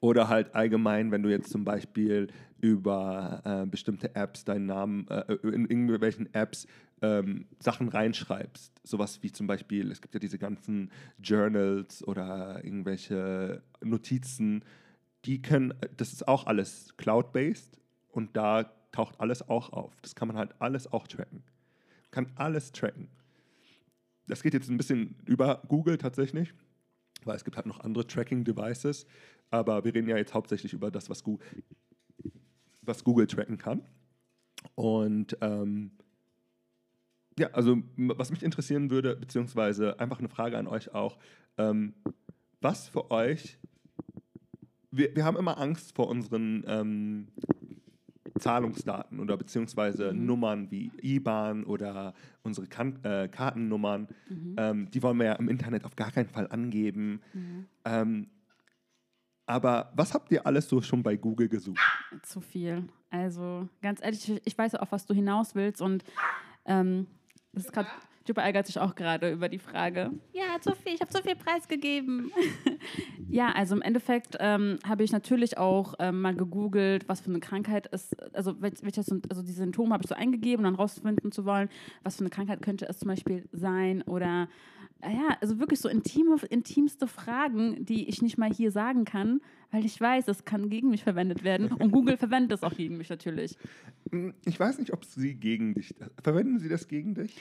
Oder halt allgemein, wenn du jetzt zum Beispiel über äh, bestimmte Apps deinen Namen, äh, in irgendwelchen Apps ähm, Sachen reinschreibst. Sowas wie zum Beispiel, es gibt ja diese ganzen Journals oder irgendwelche Notizen, die können, das ist auch alles cloud-based und da taucht alles auch auf. Das kann man halt alles auch tracken. Kann alles tracken. Das geht jetzt ein bisschen über Google tatsächlich, weil es gibt halt noch andere Tracking-Devices, aber wir reden ja jetzt hauptsächlich über das, was Google, was Google tracken kann. Und ähm, ja, also was mich interessieren würde, beziehungsweise einfach eine Frage an euch auch, ähm, was für euch, wir, wir haben immer Angst vor unseren ähm, Zahlungsdaten oder beziehungsweise mhm. Nummern wie IBAN oder unsere kan äh, Kartennummern, mhm. ähm, die wollen wir ja im Internet auf gar keinen Fall angeben. Mhm. Ähm, aber was habt ihr alles so schon bei Google gesucht? Zu viel. Also ganz ehrlich, ich weiß auf was du hinaus willst und ähm, das ist gerade Juba ärgert sich auch gerade über die Frage. Ja, zu viel, ich habe zu viel preisgegeben. ja, also im Endeffekt ähm, habe ich natürlich auch ähm, mal gegoogelt, was für eine Krankheit ist, also, welches, also die Symptome habe ich so eingegeben, um dann rausfinden zu wollen, was für eine Krankheit könnte es zum Beispiel sein oder ja, also wirklich so intime, intimste Fragen, die ich nicht mal hier sagen kann, weil ich weiß, es kann gegen mich verwendet werden. Und Google verwendet es auch gegen mich natürlich. Hm, ich weiß nicht, ob sie gegen dich. Verwenden sie das gegen dich?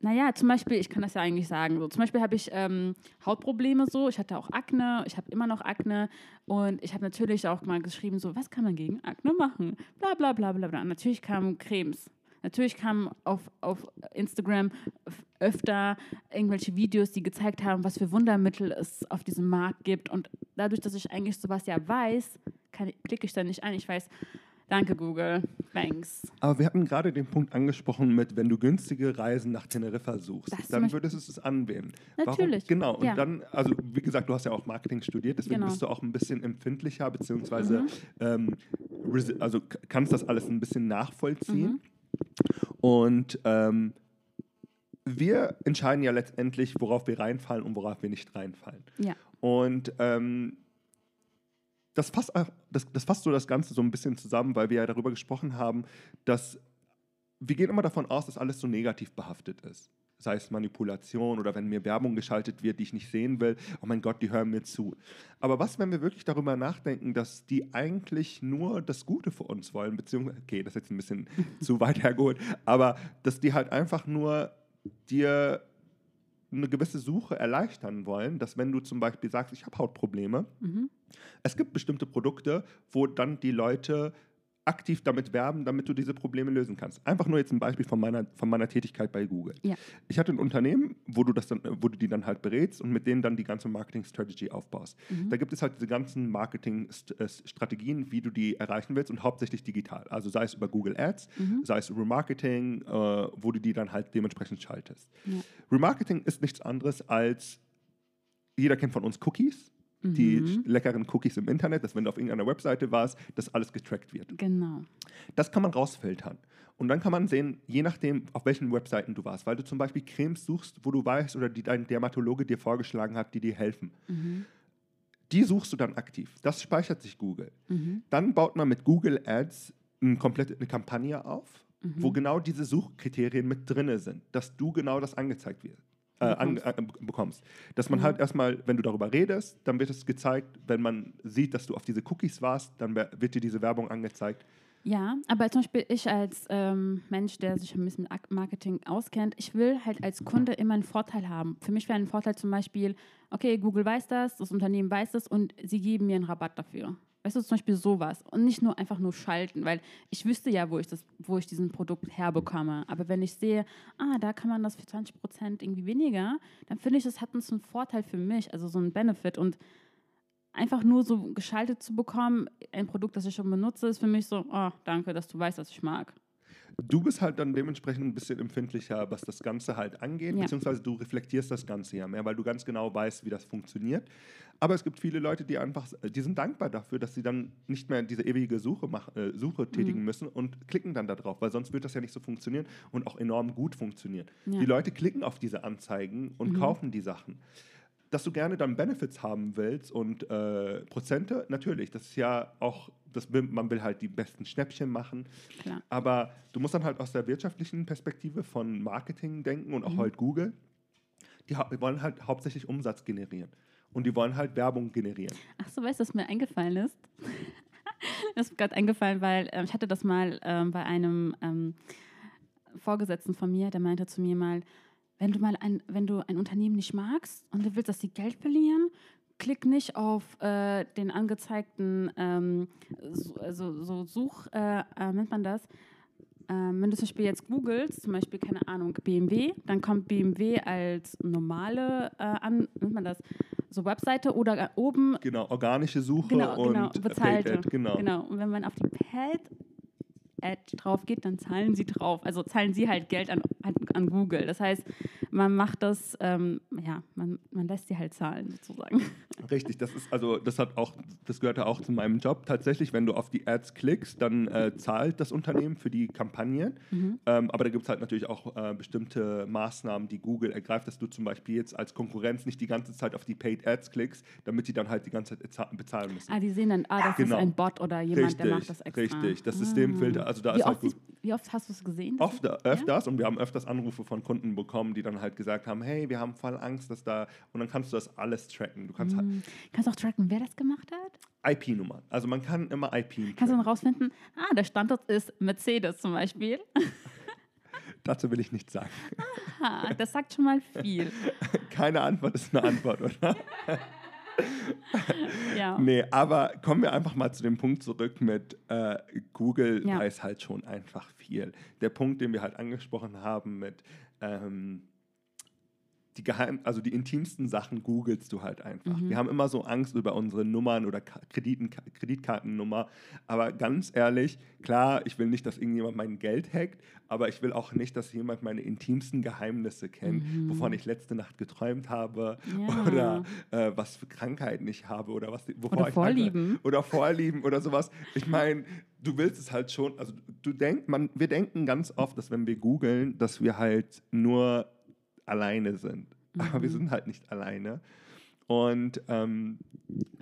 Naja, zum Beispiel, ich kann das ja eigentlich sagen. So, zum Beispiel habe ich ähm, Hautprobleme so, ich hatte auch Akne, ich habe immer noch Akne und ich habe natürlich auch mal geschrieben, so, was kann man gegen Akne machen? Bla bla bla bla bla. Natürlich kamen Cremes. Natürlich kamen auf, auf Instagram öfter irgendwelche Videos, die gezeigt haben, was für Wundermittel es auf diesem Markt gibt. Und dadurch, dass ich eigentlich sowas ja weiß, klicke ich da nicht ein. Ich weiß, Danke, Google. Thanks. Aber wir hatten gerade den Punkt angesprochen mit, wenn du günstige Reisen nach Teneriffa suchst, das dann würdest du es anwählen. Natürlich. Warum? Genau. Und ja. dann, also wie gesagt, du hast ja auch Marketing studiert, deswegen genau. bist du auch ein bisschen empfindlicher, beziehungsweise mhm. ähm, also kannst das alles ein bisschen nachvollziehen. Mhm. Und ähm, wir entscheiden ja letztendlich, worauf wir reinfallen und worauf wir nicht reinfallen. Ja. Und ähm, das fasst, das, das fasst so das Ganze so ein bisschen zusammen, weil wir ja darüber gesprochen haben, dass wir gehen immer davon aus, dass alles so negativ behaftet ist. Sei es Manipulation oder wenn mir Werbung geschaltet wird, die ich nicht sehen will, oh mein Gott, die hören mir zu. Aber was, wenn wir wirklich darüber nachdenken, dass die eigentlich nur das Gute für uns wollen, beziehungsweise, okay, das ist jetzt ein bisschen zu weit hergeholt, aber dass die halt einfach nur dir eine gewisse Suche erleichtern wollen, dass wenn du zum Beispiel sagst, ich habe Hautprobleme, mhm. es gibt bestimmte Produkte, wo dann die Leute aktiv damit werben, damit du diese Probleme lösen kannst. Einfach nur jetzt ein Beispiel von meiner, von meiner Tätigkeit bei Google. Ja. Ich hatte ein Unternehmen, wo du, das dann, wo du die dann halt berätst und mit denen dann die ganze Marketing-Strategy aufbaust. Mhm. Da gibt es halt diese ganzen Marketing-Strategien, wie du die erreichen willst und hauptsächlich digital. Also sei es über Google Ads, mhm. sei es Remarketing, äh, wo du die dann halt dementsprechend schaltest. Ja. Remarketing ist nichts anderes als, jeder kennt von uns Cookies die mhm. leckeren Cookies im Internet, dass wenn du auf irgendeiner Webseite warst, dass alles getrackt wird. Genau. Das kann man rausfiltern. Und dann kann man sehen, je nachdem, auf welchen Webseiten du warst, weil du zum Beispiel Cremes suchst, wo du weißt oder die dein Dermatologe dir vorgeschlagen hat, die dir helfen. Mhm. Die suchst du dann aktiv. Das speichert sich Google. Mhm. Dann baut man mit Google Ads eine komplette eine Kampagne auf, wo mhm. genau diese Suchkriterien mit drin sind, dass du genau das angezeigt wird äh, an, äh, bekommst. Dass man mhm. halt erstmal, wenn du darüber redest, dann wird es gezeigt, wenn man sieht, dass du auf diese Cookies warst, dann wird dir diese Werbung angezeigt. Ja, aber zum Beispiel ich als ähm, Mensch, der sich ein bisschen mit Marketing auskennt, ich will halt als Kunde immer einen Vorteil haben. Für mich wäre ein Vorteil zum Beispiel, okay, Google weiß das, das Unternehmen weiß das und sie geben mir einen Rabatt dafür. Weißt du, zum Beispiel sowas. Und nicht nur einfach nur schalten, weil ich wüsste ja, wo ich, das, wo ich diesen Produkt herbekomme. Aber wenn ich sehe, ah, da kann man das für 20 Prozent irgendwie weniger, dann finde ich, das hat uns einen Vorteil für mich, also so einen Benefit. Und einfach nur so geschaltet zu bekommen, ein Produkt, das ich schon benutze, ist für mich so, oh, danke, dass du weißt, was ich mag. Du bist halt dann dementsprechend ein bisschen empfindlicher, was das Ganze halt angeht, ja. beziehungsweise du reflektierst das Ganze ja mehr, weil du ganz genau weißt, wie das funktioniert. Aber es gibt viele Leute, die einfach, die sind dankbar dafür, dass sie dann nicht mehr diese ewige Suche, mach, äh, Suche tätigen mhm. müssen und klicken dann da drauf, weil sonst wird das ja nicht so funktionieren und auch enorm gut funktionieren. Ja. Die Leute klicken auf diese Anzeigen und mhm. kaufen die Sachen. Dass du gerne dann Benefits haben willst und äh, Prozente, natürlich, das ist ja auch, das will, man will halt die besten Schnäppchen machen, Klar. aber du musst dann halt aus der wirtschaftlichen Perspektive von Marketing denken und auch Mhm. halt Google, die hau- wollen halt hauptsächlich Umsatz generieren und die wollen halt Werbung generieren. Ach so, weißt du, was mir eingefallen ist? das ist mir gerade eingefallen, weil ähm, ich hatte das mal ähm, bei einem ähm, Vorgesetzten von mir, der meinte zu mir mal, wenn du mal ein, wenn du ein Unternehmen nicht magst und du willst, dass sie Geld verlieren, klick nicht auf äh, den angezeigten, ähm, so, also so Such, äh, äh, nennt man das, ähm, wenn du zum Beispiel jetzt googelst, zum Beispiel, keine Ahnung, BMW, dann kommt BMW als normale, äh, an, nennt man das, so Webseite oder äh, oben Genau, organische Suche Genau, und genau, bezahlte. Paid Ad, genau. Genau. Und wenn man auf die Paid Ad drauf geht, dann zahlen sie drauf. Also zahlen sie halt Geld an, an, Google. Das heißt, man macht das, ähm, ja, man, man lässt sie halt zahlen sozusagen. Richtig, das ist also, das hat auch, das gehörte auch zu meinem Job. Tatsächlich, wenn du auf die Ads klickst, dann äh, zahlt das Unternehmen für die Kampagnen. Mhm. Ähm, aber da gibt es halt natürlich auch äh, bestimmte Maßnahmen, die Google ergreift, dass du zum Beispiel jetzt als Konkurrenz nicht die ganze Zeit auf die Paid Ads klickst, damit die dann halt die ganze Zeit eza- bezahlen müssen. Ah, die sehen dann, ah, das Genau. ist ein Bot oder jemand, der macht das extra. richtig. Das Ah. Systemfilter, also da Wie ist halt oft, siehst- wie oft hast du es gesehen? Oft, öfters und wir haben öfters Anrufe von Kunden bekommen, die dann halt gesagt haben, hey, wir haben voll Angst, dass da und dann kannst du das alles tracken. Du kannst Hm. Kannst du auch tracken, wer das gemacht hat? halt IP-Nummern. Also man kann immer IP Kannst du tracken. dann rausfinden, ah, der Standort ist Mercedes zum Beispiel. Dazu will ich nichts sagen. Ah, das sagt schon mal viel. Keine Antwort ist eine Antwort, oder? Ja. Nee, aber kommen wir einfach mal zu dem Punkt zurück mit äh, Google Ja. weiß halt schon einfach viel. Der Punkt, den wir halt angesprochen haben mit ähm, die geheim, also die intimsten Sachen googelst du halt einfach. Mhm. Wir haben immer so Angst über unsere Nummern oder Krediten, Kreditkartennummer. Aber ganz ehrlich, klar, ich will nicht, dass irgendjemand mein Geld hackt, aber ich will auch nicht, dass jemand meine intimsten Geheimnisse kennt, wovon ich letzte Nacht geträumt habe Mhm. Ja. oder äh, was für Krankheiten ich habe oder was wovor Oder ich Vorlieben. oder Vorlieben oder sowas. Ich meine, du willst es halt schon, also du denkst, man, wir denken ganz oft, dass wenn wir googeln, dass wir halt nur alleine sind. Aber wir sind halt nicht alleine. Und ähm,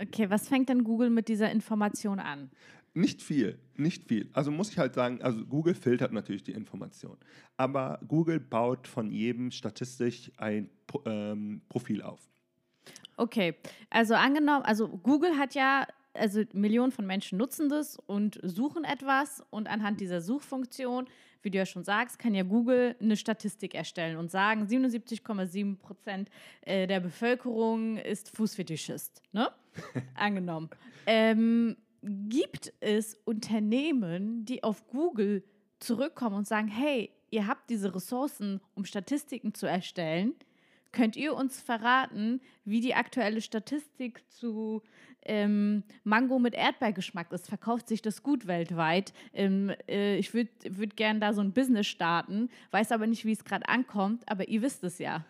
Okay, was fängt denn Google mit dieser Information an? nicht viel, nicht viel. Also muss ich halt sagen, also Google filtert natürlich die Information. Aber Google baut von jedem statistisch ein ähm, Profil auf. Okay, also angenommen, also Google hat ja, also Millionen von Menschen nutzen das und suchen etwas und anhand dieser Suchfunktion, wie du ja schon sagst, kann ja Google eine Statistik erstellen und sagen, 77,7 Prozent äh, der Bevölkerung ist Fußfetischist, ne? angenommen. Ähm, gibt es Unternehmen, die auf Google zurückkommen und sagen, hey, ihr habt diese Ressourcen, um Statistiken zu erstellen, Könnt ihr uns verraten, wie die aktuelle Statistik zu ähm, Mango mit Erdbeergeschmack ist? Verkauft sich das gut weltweit? Ähm, äh, ich würde würd gerne da so ein Business starten, weiß aber nicht, wie es gerade ankommt, aber ihr wisst es ja.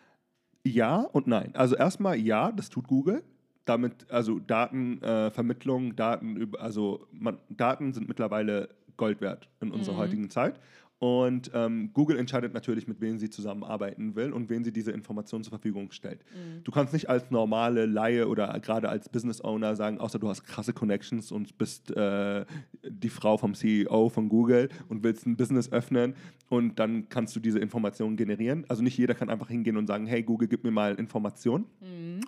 Ja und nein. Also erstmal ja, das tut Google. Damit, also Datenvermittlung, äh, Daten über, also man, Daten sind mittlerweile Gold wert in unserer heutigen Zeit. Und ähm, Google entscheidet natürlich, mit wem sie zusammenarbeiten will und wen sie diese Informationen zur Verfügung stellt. Du kannst nicht als normale Laie oder gerade als Business Owner sagen, außer du hast krasse Connections und bist äh, die Frau vom CEO von Google und willst ein Business öffnen und dann kannst du diese Informationen generieren. Also nicht jeder kann einfach hingehen und sagen, hey Google, gib mir mal Informationen.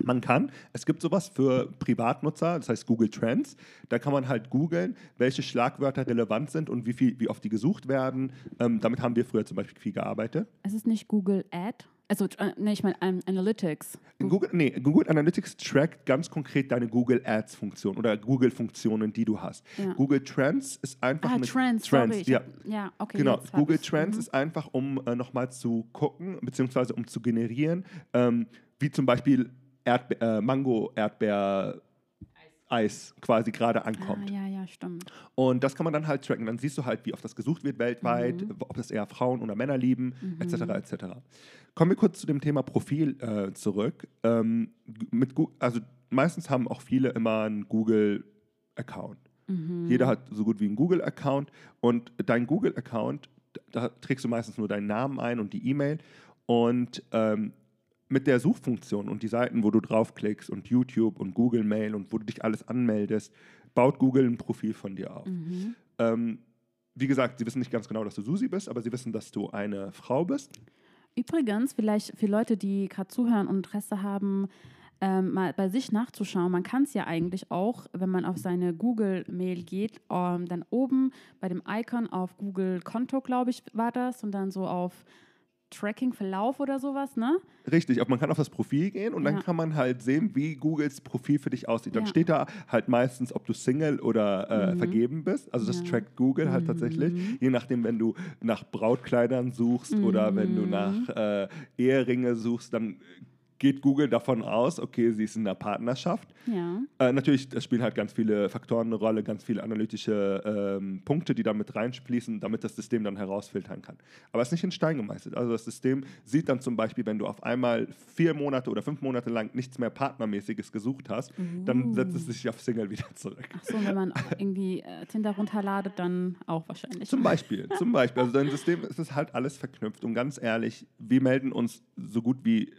Man kann. Es gibt sowas für Privatnutzer, das heißt Google Trends. Da kann man halt googeln, welche Schlagwörter relevant sind und wie, viel, wie oft die gesucht werden. Ähm, damit haben wir früher zum Beispiel viel gearbeitet. Es ist nicht Google Ad. Also, äh, nee, ich meine ähm, Analytics. Google, nee, Google Analytics trackt ganz konkret deine Google Ads Funktion oder Google Funktionen, die du hast. Ja. Google Trends ist einfach Ah, Trends, Trends sorry. ja. hab- ja, okay. Genau, Google. Trends Mhm. ist einfach, um äh, nochmal zu gucken, beziehungsweise um zu generieren, ähm, wie zum Beispiel Erdbe äh, Mango, Erdbeer, Eis quasi gerade ankommt. Ah, ja, ja, stimmt. Und das kann man dann halt tracken. Dann siehst du halt, wie oft das gesucht wird weltweit, Mhm. ob das eher Frauen oder Männer lieben, etc. etc. Kommen wir kurz zu dem Thema Profil äh, zurück. Ähm, mit Gu- also meistens haben auch viele immer einen Google-Account. Mhm. Jeder hat so gut wie einen Google-Account und dein Google-Account, da trägst du meistens nur deinen Namen ein und die E-Mail und ähm, mit der Suchfunktion und die Seiten, wo du draufklickst und YouTube und Google Mail und wo du dich alles anmeldest, baut Google ein Profil von dir auf. Mhm. Ähm, wie gesagt, sie wissen nicht ganz genau, dass du Susi bist, aber sie wissen, dass du eine Frau bist. Übrigens, vielleicht für Leute, die gerade zuhören und Interesse haben, ähm, mal bei sich nachzuschauen. Man kann es ja eigentlich auch, wenn man auf seine Google-Mail geht, ähm, dann oben bei dem Icon auf Google-Konto, glaube ich, war das, und dann so auf Tracking-Verlauf oder sowas, ne? Richtig, aber man kann auf das Profil gehen und dann Ja. kann man halt sehen, wie Googles Profil für dich aussieht. Dann Ja. steht da halt meistens, ob du Single oder äh, Mhm. vergeben bist. Also das Ja. trackt Google halt tatsächlich. Mhm. Je nachdem, wenn du nach Brautkleidern suchst oder wenn du Mhm. nach äh, Eheringe suchst, dann geht Google davon aus, okay, sie ist in einer Partnerschaft. Ja. Äh, natürlich, es spielen halt ganz viele Faktoren eine Rolle, ganz viele analytische ähm, Punkte, die da mit reinfließen, damit das System dann herausfiltern kann. Aber es ist nicht in Stein gemeißelt. Also das System sieht dann zum Beispiel, wenn du auf einmal vier Monate oder fünf Monate lang nichts mehr Partnermäßiges gesucht hast, dann setzt es sich auf Single wieder zurück. Ach so, wenn man irgendwie äh, Tinder runterladet, dann auch wahrscheinlich. Zum Beispiel, zum Beispiel. Also dein System es ist halt alles verknüpft. Und ganz ehrlich, wir melden uns so gut wie,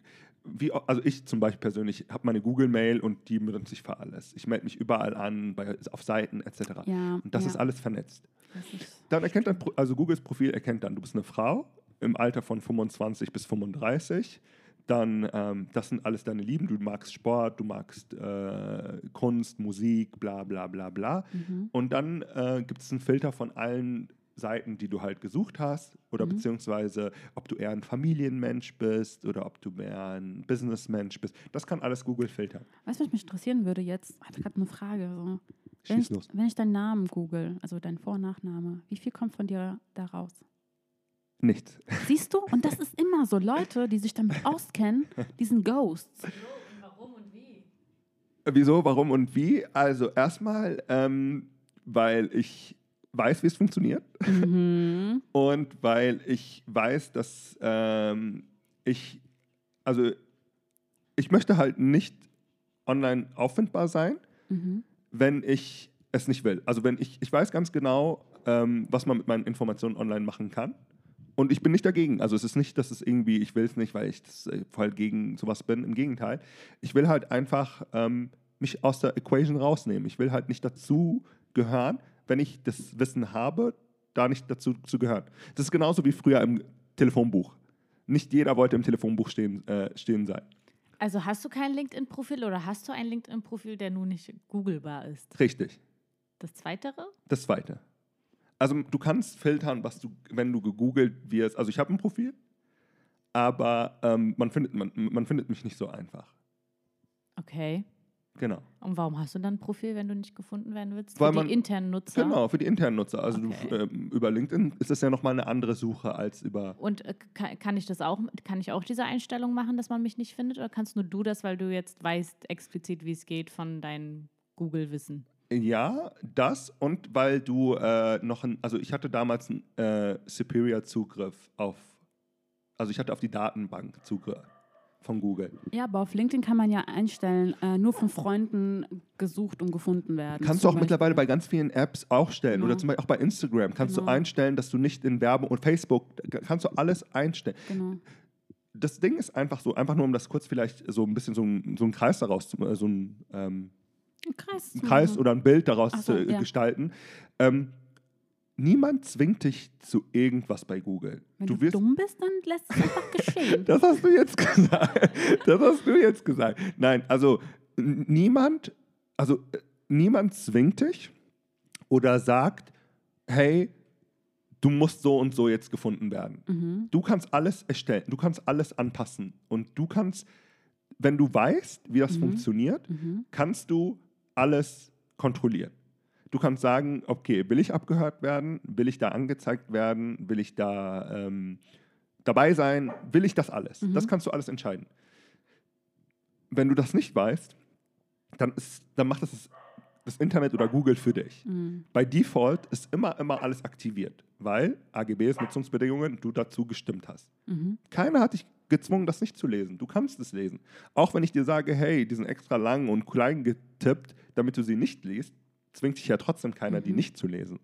wie also ich zum Beispiel persönlich habe meine Google-Mail und die benutze ich für alles. Ich melde mich überall an, bei, auf Seiten etc. Ja, Und das ja. ist alles vernetzt. Ist, Dann erkennt dann, also Googles Profil erkennt dann, du bist eine Frau im Alter von 25 bis 35. Dann, ähm, das sind alles deine Lieben. Du magst Sport, du magst äh, Kunst, Musik, bla bla bla bla. mhm. Und dann äh, gibt es einen Filter von allen Seiten, die du halt gesucht hast, oder Mhm. beziehungsweise ob du eher ein Familienmensch bist oder ob du mehr ein Businessmensch bist. Das kann alles Google filtern. Weißt du, was mich interessieren würde jetzt? Ich habe gerade eine Frage. So. Wenn, ich, los. wenn ich deinen Namen google, also dein Vor- und Nachname, wie viel kommt von dir da raus? Nichts. Siehst du? Und das ist immer so. Leute, die sich damit auskennen, die sind Ghosts. Warum und wie? Wieso, warum und wie? Also erstmal, ähm, weil ich weiß, wie es funktioniert Mhm. und weil ich weiß, dass ähm, ich, also ich möchte halt nicht online auffindbar sein, Mhm. wenn ich es nicht will. Also wenn ich, ich weiß ganz genau, ähm, was man mit meinen Informationen online machen kann. Und ich bin nicht dagegen. Also es ist nicht, dass es irgendwie, ich will es nicht, weil ich das, äh, voll gegen sowas bin. Im Gegenteil. Ich will halt einfach ähm, mich aus der Equation rausnehmen. Ich will halt nicht dazu gehören, wenn ich das Wissen habe, da nicht dazu zu gehören. Das ist genauso wie früher im Telefonbuch. Nicht jeder wollte im Telefonbuch stehen, äh, stehen sein. Also hast du kein LinkedIn-Profil oder hast du ein LinkedIn-Profil, der nun nicht googelbar ist? Richtig. Das Zweitere? Das zweite. Also du kannst filtern, was du, wenn du gegoogelt wirst. Also ich habe ein Profil, aber ähm, man, findet, man, man findet mich nicht so einfach. Okay. Genau. Und warum hast du dann ein Profil, wenn du nicht gefunden werden willst? Weil Für man- die internen Nutzer? Genau, für die internen Nutzer. Also Okay. du, ähm, über LinkedIn ist es ja nochmal eine andere Suche als über. Und äh, kann, kann ich das auch, kann ich auch diese Einstellung machen, dass man mich nicht findet? Oder kannst nur du das, weil du jetzt weißt explizit, wie es geht von deinem Google-Wissen? Ja, das und weil du äh, noch ein, also ich hatte damals einen äh, Superior-Zugriff auf, also ich hatte auf die Datenbank Zugriff von Google. Ja, aber auf LinkedIn kann man ja einstellen, äh, nur von Freunden gesucht und gefunden werden. Kannst du auch mittlerweile bei Beispiel. ganz vielen Apps auch stellen oder Genau. zum Beispiel auch bei Instagram kannst Genau. du einstellen, dass du nicht in Werbung und Facebook kannst du alles einstellen. Genau. Das Ding ist einfach so, einfach nur um das kurz vielleicht so ein bisschen so ein, so ein Kreis daraus zu, äh, so ein, ähm, Ein Kreis. ein Kreis machen. oder ein Bild daraus so, zu äh, ja. gestalten. Ähm, niemand zwingt dich zu irgendwas bei Google. Wenn du du, dumm bist, dann lässt es einfach geschehen. Das hast du jetzt gesagt. Das hast du jetzt gesagt. Nein, also niemand, also äh, niemand zwingt dich oder sagt, hey, du musst so und so jetzt gefunden werden. mhm. Du kannst alles erstellen, du kannst alles anpassen und du kannst, wenn du weißt, wie das Mhm. funktioniert, Mhm. kannst du alles kontrollieren. Du kannst sagen, okay, will ich abgehört werden? Will ich da angezeigt werden? Will ich da ähm, dabei sein? Will ich das alles? Mhm. Das kannst du alles entscheiden. Wenn du das nicht weißt, dann, ist, dann macht das das Internet oder Google für dich. Mhm. Bei Default ist immer, immer alles aktiviert, weil AGBs, Nutzungsbedingungen, du dazu gestimmt hast. Mhm. Keiner hat dich gezwungen, das nicht zu lesen. Du kannst es lesen. Auch wenn ich dir sage, hey, die sind extra lang und klein getippt, damit du sie nicht liest, zwingt dich ja trotzdem keiner, die Mhm. nicht zu lesen.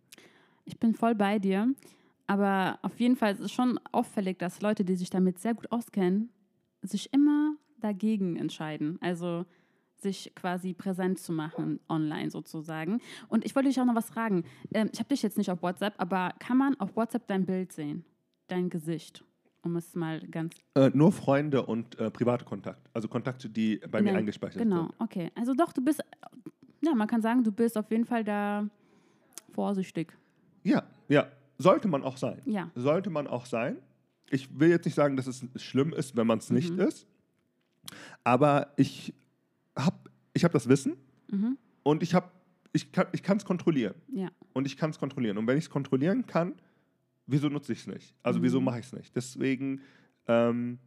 Ich bin voll bei dir. Aber auf jeden Fall ist es schon auffällig, dass Leute, die sich damit sehr gut auskennen, sich immer dagegen entscheiden. Also sich quasi präsent zu machen, online sozusagen. Und ich wollte dich auch noch was fragen. Ähm, ich habe dich jetzt nicht auf WhatsApp, aber kann man auf WhatsApp dein Bild sehen? Dein Gesicht? Um es mal ganz. Äh, nur Freunde und äh, private Kontakte. Also Kontakte, die bei mir Nein, eingespeichert Genau, sind. okay. Also doch, du bist, ja, man kann sagen, du bist auf jeden Fall da vorsichtig. Ja, ja. Sollte man auch sein. Ja. Sollte man auch sein. Ich will jetzt nicht sagen, dass es schlimm ist, wenn man es nicht Mhm. ist. Aber ich habe ich hab das Wissen Mhm. und ich, hab, ich kann es kontrollieren. Ja. Und ich kann es kontrollieren. Und wenn ich es kontrollieren kann, wieso nutze ich es nicht? Also wieso Mhm. mache ich es nicht? Deswegen, ähm,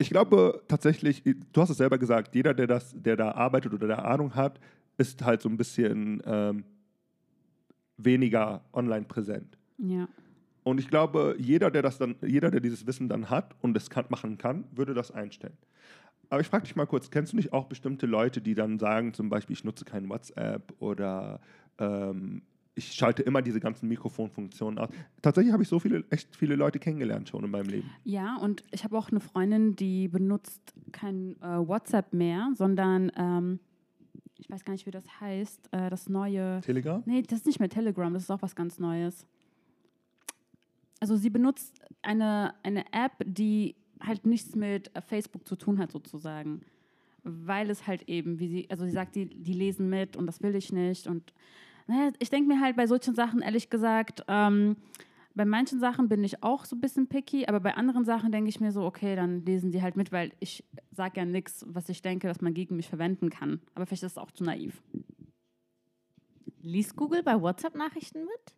ich glaube tatsächlich, du hast es selber gesagt, jeder, der, das, der da arbeitet oder der Ahnung hat, ist halt so ein bisschen ähm, weniger online präsent. Ja. Und ich glaube, jeder, der das dann, jeder, der dieses Wissen dann hat und es kann, machen kann, würde das einstellen. Aber ich frage dich mal kurz, kennst du nicht auch bestimmte Leute, die dann sagen, zum Beispiel, ich nutze kein WhatsApp oder ähm, ich schalte immer diese ganzen Mikrofonfunktionen aus? Tatsächlich habe ich so viele, echt viele Leute kennengelernt schon in meinem Leben. Ja, und ich habe auch eine Freundin, die benutzt kein äh, WhatsApp mehr, sondern ähm, ich weiß gar nicht, wie das heißt, äh, das neue. Telegram? Nee, das ist nicht mehr Telegram, das ist auch was ganz Neues. Also sie benutzt eine, eine App, die halt nichts mit äh, Facebook zu tun hat, sozusagen. Weil es halt eben, wie sie, also sie sagt, die, die lesen mit und das will ich nicht. Und naja, ich denke mir halt bei solchen Sachen, ehrlich gesagt, ähm, bei manchen Sachen bin ich auch so ein bisschen picky, aber bei anderen Sachen denke ich mir so, okay, dann lesen die halt mit, weil ich sage ja nichts, was ich denke, dass man gegen mich verwenden kann. Aber vielleicht ist es auch zu naiv. Liest Google bei WhatsApp-Nachrichten mit?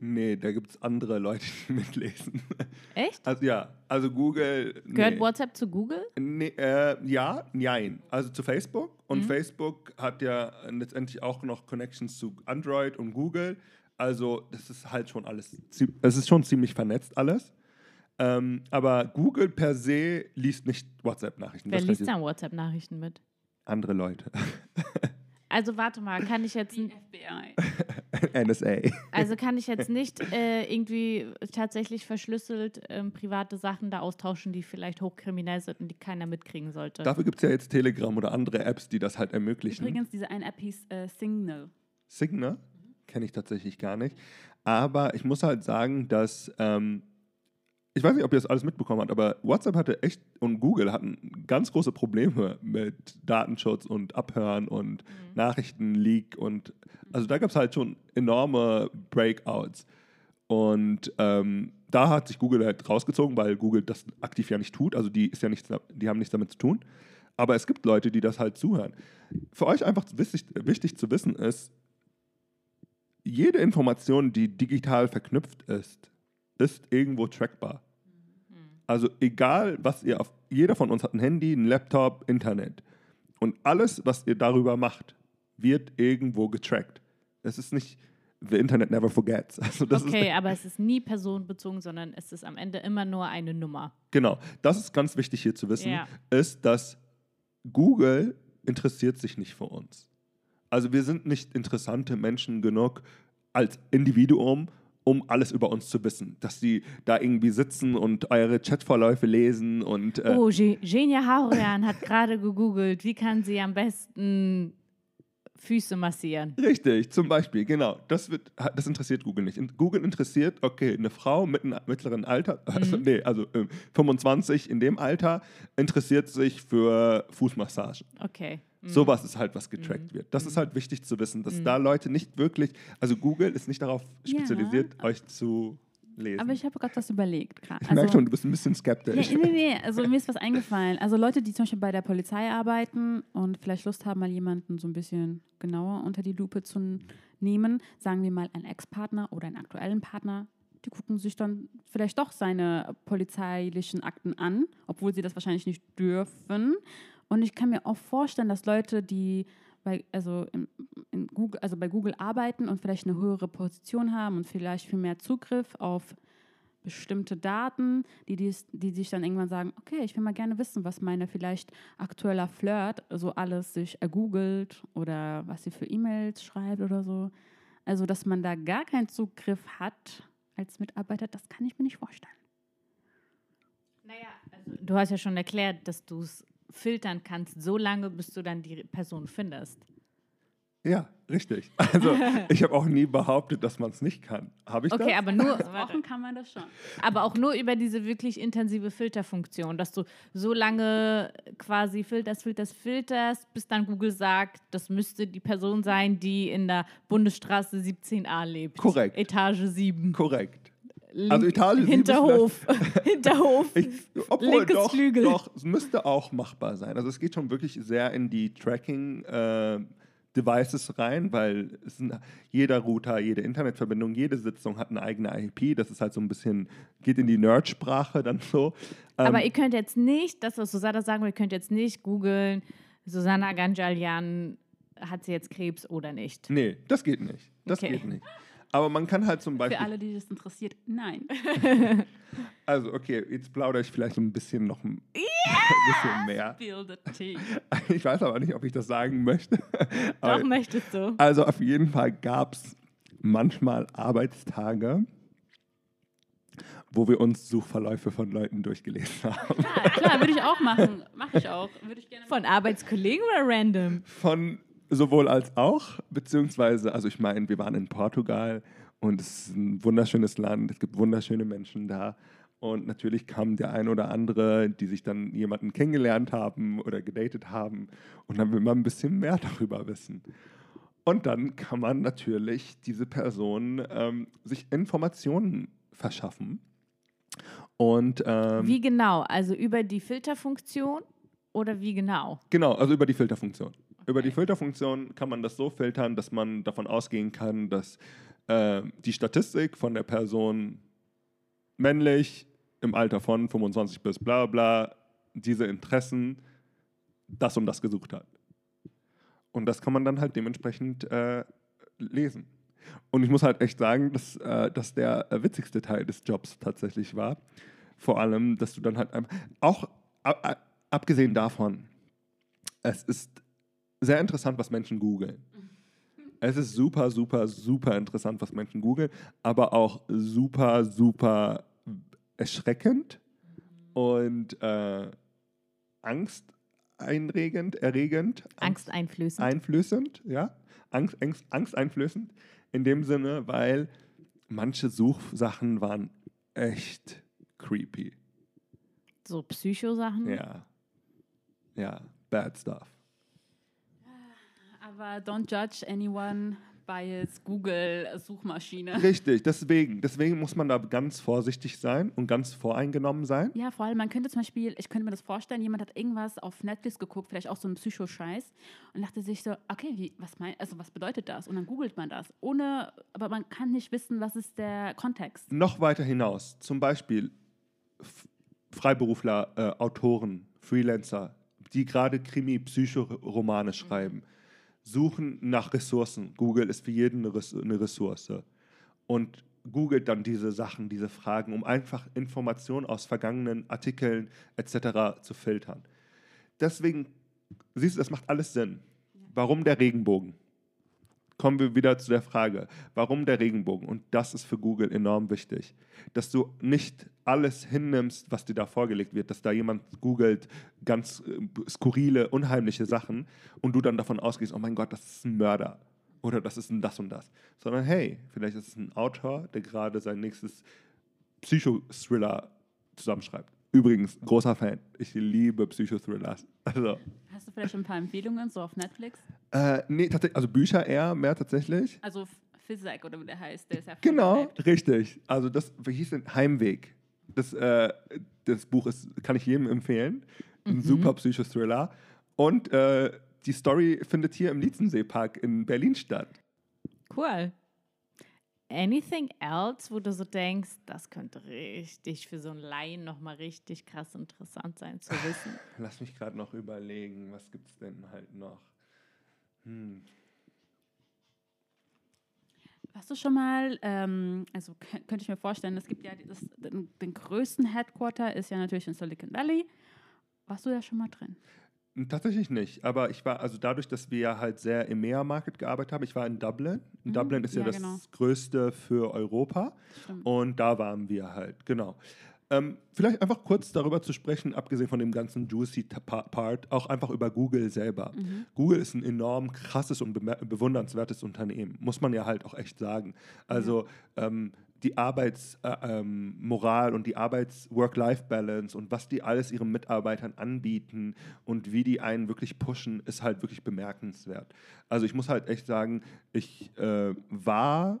Nee, da gibt es andere Leute, die mitlesen. Echt? Also ja, also Google. Gehört nee. WhatsApp zu Google? Nee, äh, ja, nein. Also zu Facebook. Und Mhm. Facebook hat ja letztendlich auch noch Connections zu Android und Google. Also das ist halt schon alles, es ist schon ziemlich vernetzt alles. Ähm, aber Google per se liest nicht WhatsApp-Nachrichten. Wer Das liest dann WhatsApp-Nachrichten mit? Andere Leute. Also warte mal, kann ich jetzt, FBI. NSA. also kann ich jetzt nicht äh, irgendwie tatsächlich verschlüsselt ähm, private Sachen da austauschen, die vielleicht hochkriminell sind und die keiner mitkriegen sollte? Dafür gibt es ja jetzt Telegram oder andere Apps, die das halt ermöglichen. Übrigens, diese eine App hieß äh, Signal. Signal kenne ich tatsächlich gar nicht. Aber ich muss halt sagen, dass ähm, ich weiß nicht, ob ihr das alles mitbekommen habt, aber WhatsApp hatte echt und Google hatten ganz große Probleme mit Datenschutz und Abhören und Nachrichtenleak und also da gab es halt schon enorme Breakouts. Und ähm, da hat sich Google halt rausgezogen, weil Google das aktiv ja nicht tut. Also die ist ja nichts, die haben nichts damit zu tun. Aber es gibt Leute, die das halt zuhören. Für euch einfach wichtig, wichtig zu wissen ist, jede Information, die digital verknüpft ist, ist irgendwo trackbar. Also egal, was ihr auf, jeder von uns hat ein Handy, ein Laptop, Internet. Und alles, was ihr darüber macht, wird irgendwo getrackt. Es ist nicht, the Internet never forgets. Also das okay, aber es ist nie personenbezogen, sondern es ist am Ende immer nur eine Nummer. genau, das ist ganz wichtig hier zu wissen, Ja. ist, dass Google interessiert sich nicht für uns. Also wir sind nicht interessante Menschen genug als Individuum, um alles über uns zu wissen. Dass sie da irgendwie sitzen und eure Chatverläufe lesen und äh, Oh, Genia Haurian hat gerade gegoogelt, wie kann sie am besten Füße massieren. Richtig, zum Beispiel, genau. Das, wird, das interessiert Google nicht. Google interessiert, okay, eine Frau mit einem mittleren Alter, also, nee, also äh, 25 in dem Alter, interessiert sich für Fußmassagen. Okay. Mhm. Sowas ist halt, was getrackt wird. Das ist halt wichtig zu wissen, dass da Leute nicht wirklich, also Google ist nicht darauf Ja. spezialisiert, euch zu lesen. Aber ich habe gerade was überlegt. gra- ich merke schon, du bist ein bisschen skeptisch. Nee, nee, nee, also mir ist was eingefallen. Also Leute, die zum Beispiel bei der Polizei arbeiten und vielleicht Lust haben, mal jemanden so ein bisschen genauer unter die Lupe zu nehmen, sagen wir mal einen Ex-Partner oder einen aktuellen Partner, die gucken sich dann vielleicht doch seine polizeilichen Akten an, obwohl sie das wahrscheinlich nicht dürfen. Und ich kann mir auch vorstellen, dass Leute, die bei, also in, in Google, also bei Google arbeiten und vielleicht eine höhere Position haben und vielleicht viel mehr Zugriff auf bestimmte Daten, die, dies, die sich dann irgendwann sagen, okay, ich will mal gerne wissen, was meine vielleicht aktueller Flirt so alles sich ergoogelt oder was sie für E-Mails schreibt oder so. Also, dass man da gar keinen Zugriff hat als Mitarbeiter, das kann ich mir nicht vorstellen. Naja, also du hast ja schon erklärt, dass du es filtern kannst, so lange, bis du dann die Person findest. Ja, richtig. Also ich habe auch nie behauptet, dass man es nicht kann. Habe ich Okay, das? aber nur, Brauchen kann man das schon. aber auch nur über diese wirklich intensive Filterfunktion, dass du so lange quasi filterst, filterst, filterst, bis dann Google sagt, das müsste die Person sein, die in der Bundesstraße 17a lebt. Korrekt. Etage 7. Korrekt. Also Etage 7 ist Hinterhof. Hinterhof. Ich, obwohl Linkes doch, Flügel. doch, es müsste auch machbar sein. Also es geht schon wirklich sehr in die Tracking äh, Devices rein, weil es sind, jeder Router, jede Internetverbindung, jede Sitzung hat eine eigene IP. Das ist halt so ein bisschen, geht in die Nerd-Sprache dann so. Ähm, Aber ihr könnt jetzt nicht, das, was Susanna sagen will, ihr könnt jetzt nicht googeln, Susanna Ganjalian, hat sie jetzt Krebs oder nicht? nee, das geht nicht. Das Okay. geht nicht. Aber man kann halt zum Beispiel. Für alle, die das interessiert, nein. Also, okay, jetzt plaudere ich vielleicht ein bisschen noch ein bisschen mehr. Spill the tea. Ich weiß aber nicht, ob ich das sagen möchte. Aber Doch, möchtest du. Also auf jeden Fall gab es manchmal Arbeitstage, wo wir uns Suchverläufe von Leuten durchgelesen haben. Ja, klar, würde ich auch machen. Mache ich auch. Würde ich gerne Von Arbeitskollegen oder random? Von sowohl als auch, beziehungsweise, also ich meine, wir waren in Portugal und es ist ein wunderschönes Land, es gibt wunderschöne Menschen da. Und natürlich kam der ein oder andere, die sich dann jemanden kennengelernt haben oder gedatet haben. Und dann will man ein bisschen mehr darüber wissen. Und dann kann man natürlich diese Person ähm, sich Informationen verschaffen. Und ähm, Wie genau? Also über die Filterfunktion oder wie genau? Genau, also über die Filterfunktion. Über die Filterfunktion kann man das so filtern, dass man davon ausgehen kann, dass äh, die Statistik von der Person männlich im Alter von 25 bis bla bla diese Interessen das und das gesucht hat. Und das kann man dann halt dementsprechend äh, lesen. Und ich muss halt echt sagen, dass äh, das der äh, witzigste Teil des Jobs tatsächlich war. Vor allem, dass du dann halt auch ab, ab, abgesehen davon, es ist sehr interessant, was Menschen googeln. Es ist super, super, super interessant, was Menschen googeln, aber auch super, super erschreckend und äh, angsteinregend, erregend, Angsteinflößend. einflößend, ja, Angst, Angst, angsteinflößend in dem Sinne, weil manche Suchsachen waren echt creepy. so Psychosachen. Ja, ja, bad stuff. Aber don't judge anyone by its Google-Suchmaschine. Richtig, deswegen, deswegen muss man da ganz vorsichtig sein und ganz voreingenommen sein. Ja, vor allem, man könnte zum Beispiel, ich könnte mir das vorstellen, jemand hat irgendwas auf Netflix geguckt, vielleicht auch so einen Psycho-Scheiß und dachte sich so, okay, wie, was, mein, also was bedeutet das? Und dann googelt man das, ohne, aber man kann nicht wissen, was ist der Kontext. Noch weiter hinaus, zum Beispiel Freiberufler, äh, Autoren, Freelancer, die gerade Krimi-Psychoromane schreiben, suchen nach Ressourcen. Google ist für jeden eine Res- eine Ressource. Und googelt dann diese Sachen, diese Fragen, um einfach Informationen aus vergangenen Artikeln etc. zu filtern. Deswegen, siehst du, das macht alles Sinn. Warum der Regenbogen? Kommen wir wieder zu der Frage, warum der Regenbogen? Und das ist für Google enorm wichtig, dass du nicht alles hinnimmst, was dir da vorgelegt wird, dass da jemand googelt ganz äh, skurrile, unheimliche Sachen und du dann davon ausgehst, oh mein Gott, das ist ein Mörder oder das ist ein das und das, sondern hey, vielleicht ist es ein Autor, der gerade sein nächstes Psychothriller zusammenschreibt. Übrigens, großer Fan. Ich liebe Psychothrillers. Also, Hast du vielleicht ein paar Empfehlungen so auf Netflix? äh, nee, tatsächlich, also Bücher eher mehr tatsächlich. Also Physik oder wie der heißt, der ist ja Genau, richtig. Also das, wie hieß denn? Heimweg. Das, äh, das Buch ist, kann ich jedem empfehlen. Ein super Psychothriller. Und äh, die Story findet hier im Lietzenseepark in Berlin statt. Cool. Anything else, wo du so denkst, das könnte richtig für so einen Laien nochmal richtig krass interessant sein zu wissen? Lass mich gerade noch überlegen, was gibt es denn halt noch? Hm. Warst du schon mal, ähm, also kö- könnte ich mir vorstellen, es gibt ja das, den, den größten Headquarter ist ja natürlich in Silicon Valley. Warst du da schon mal drin? Tatsächlich nicht, aber ich war, also dadurch, dass wir ja halt sehr im EMEA-Market gearbeitet haben, ich war in Dublin. Mhm, Dublin ist ja, ja, das genau. größte für Europa Stimmt. und da waren wir halt, genau. Ähm, vielleicht einfach kurz darüber zu sprechen, abgesehen von dem ganzen juicy Part, auch einfach über Google selber. Google ist ein enorm krasses und bewundernswertes Unternehmen, muss man ja halt auch echt sagen. Also ähm, die Arbeitsmoral äh, ähm, und die Arbeits-Work-Life-Balance und was die alles ihren Mitarbeitern anbieten und wie die einen wirklich pushen, ist halt wirklich bemerkenswert. Also ich muss halt echt sagen, ich äh, war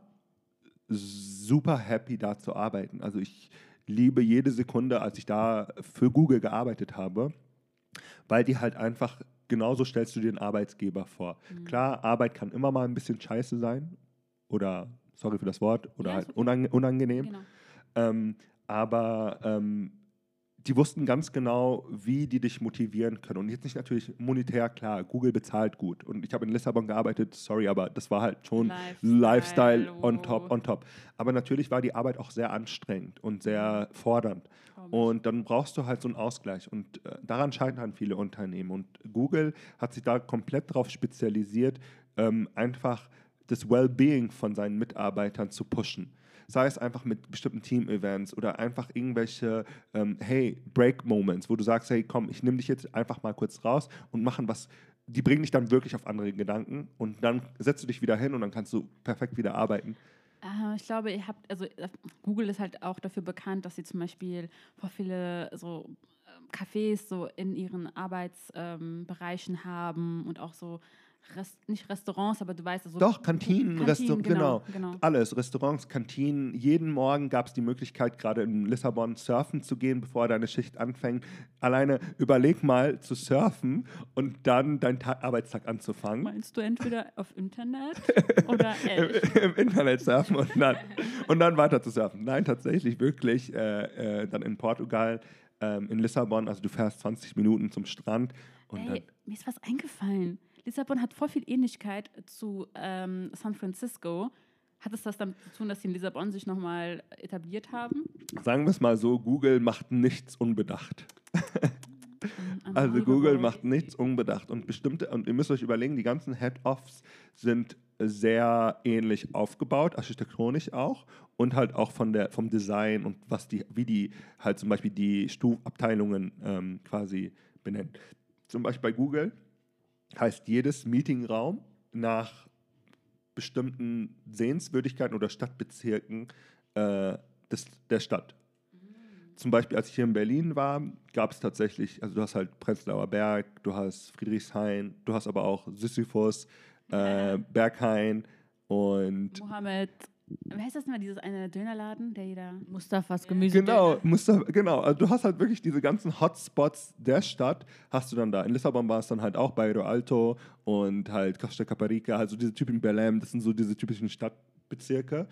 super happy, da zu arbeiten. Also ich liebe jede Sekunde, als ich da für Google gearbeitet habe, weil die halt einfach, genauso stellst du dir den Arbeitsgeber vor. Klar, Arbeit kann immer mal ein bisschen scheiße sein oder, sorry für das Wort, oder Ja, halt unang unangenehm. Genau. Ähm, aber ähm, die wussten ganz genau, wie die dich motivieren können. Und jetzt nicht natürlich monetär, klar, Google bezahlt gut. Und ich habe in Lissabon gearbeitet, sorry, aber das war halt schon Lifestyle, Lifestyle on oh. top, on top. Aber natürlich war die Arbeit auch sehr anstrengend und sehr fordernd. Und dann brauchst du halt so einen Ausgleich. Und äh, daran scheitern viele Unternehmen. Und Google hat sich da komplett darauf spezialisiert, ähm, einfach das Wellbeing von seinen Mitarbeitern zu pushen. Sei es einfach mit bestimmten Team-Events oder einfach irgendwelche, ähm, hey, Break-Moments, wo du sagst, hey, komm, ich nehme dich jetzt einfach mal kurz raus und machen was. Die bringen dich dann wirklich auf andere Gedanken und dann setzt du dich wieder hin und dann kannst du perfekt wieder arbeiten. Ich glaube, ihr habt, also äh, Google ist halt auch dafür bekannt, dass sie zum Beispiel vor viele so ähm, Cafés so in ihren Arbeitsbereichen ähm, haben und auch so Rest, nicht Restaurants, aber du weißt also Doch, Kantinen, Restaurants, genau, genau. Alles, Restaurants, Kantinen. Jeden Morgen gab es die Möglichkeit, gerade in Lissabon surfen zu gehen, bevor deine Schicht anfängt. Alleine überleg mal zu surfen und dann deinen Ta Arbeitstag anzufangen. Meinst du entweder auf Internet oder echt? Im Internet surfen und dann, und dann weiter zu surfen. Nein, tatsächlich, wirklich. Äh, äh, dann in Portugal, ähm, in Lissabon, also du fährst 20 Minuten zum Strand und dann Ey, mir ist was eingefallen. Lissabon hat voll viel Ähnlichkeit zu ähm, San Francisco. Hat es das damit zu tun, dass sie in Lissabon sich nochmal etabliert haben? sagen wir es mal so, Google macht nichts unbedacht. Also. Google macht nichts unbedacht und bestimmte, und ihr müsst euch überlegen, die ganzen Head-Offs sind sehr ähnlich aufgebaut, architektonisch auch und halt auch von der, vom Design und was die, wie die halt zum Beispiel die Stufabteilungen ähm, quasi benennen. Zum Beispiel bei Google heißt jedes Meetingraum nach bestimmten Sehenswürdigkeiten oder Stadtbezirken äh, des, der Stadt. Zum Beispiel, als ich hier in Berlin war, gab es tatsächlich, also du hast halt Prenzlauer Berg, du hast Friedrichshain, du hast aber auch Sisyphus, äh, Berghain und Mohammed, wie heißt das mal, dieses eine Dönerladen, der jeder. Mustafas Gemüse. Genau, Muster, genau. Also du hast halt wirklich diese ganzen Hotspots der Stadt, hast du dann da. In Lissabon war es dann halt auch Bairro Alto und halt Costa Caparica, also diese Typen Belém, das sind so diese typischen Stadtbezirke.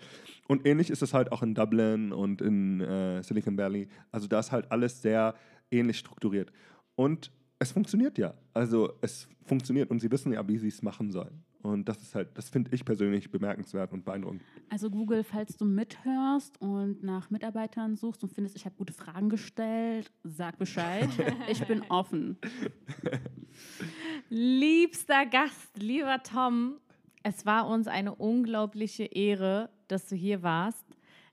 Und ähnlich ist es halt auch in Dublin und in äh, Silicon Valley. Also da ist halt alles sehr ähnlich strukturiert. Und es funktioniert ja. Also es funktioniert und sie wissen ja, wie sie es machen sollen. Und das ist halt, das finde ich persönlich bemerkenswert und beeindruckend. Also Google, falls du mithörst und nach Mitarbeitern suchst und findest, ich habe gute Fragen gestellt, sag Bescheid. ich bin offen. Liebster Gast, lieber Tom, es war uns eine unglaubliche Ehre, dass du hier warst.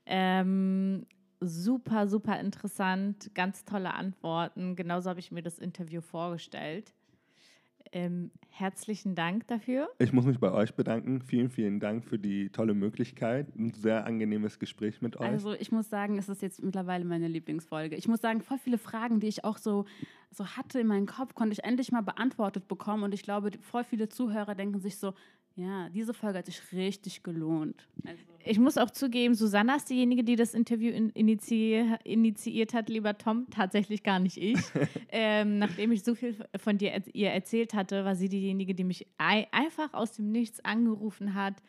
Ähm, super, super interessant, ganz tolle Antworten. Genauso habe ich mir das Interview vorgestellt. Ähm, herzlichen Dank dafür. Ich muss mich bei euch bedanken. Vielen, vielen Dank für die tolle Möglichkeit. Ein sehr angenehmes Gespräch mit euch. Also ich muss sagen, es ist jetzt mittlerweile meine Lieblingsfolge. Ich muss sagen, voll viele Fragen, die ich auch so, so hatte in meinem Kopf, konnte ich endlich mal beantwortet bekommen. Und ich glaube, voll viele Zuhörer denken sich so, ja, diese Folge hat sich richtig gelohnt. Also, Ich muss auch zugeben, Susanna ist diejenige, die das Interview in, initie, initiiert hat, lieber Tom. Tatsächlich gar nicht ich. ähm, nachdem ich so viel von dir ihr erzählt hatte, war sie diejenige, die mich ei einfach aus dem Nichts angerufen hat,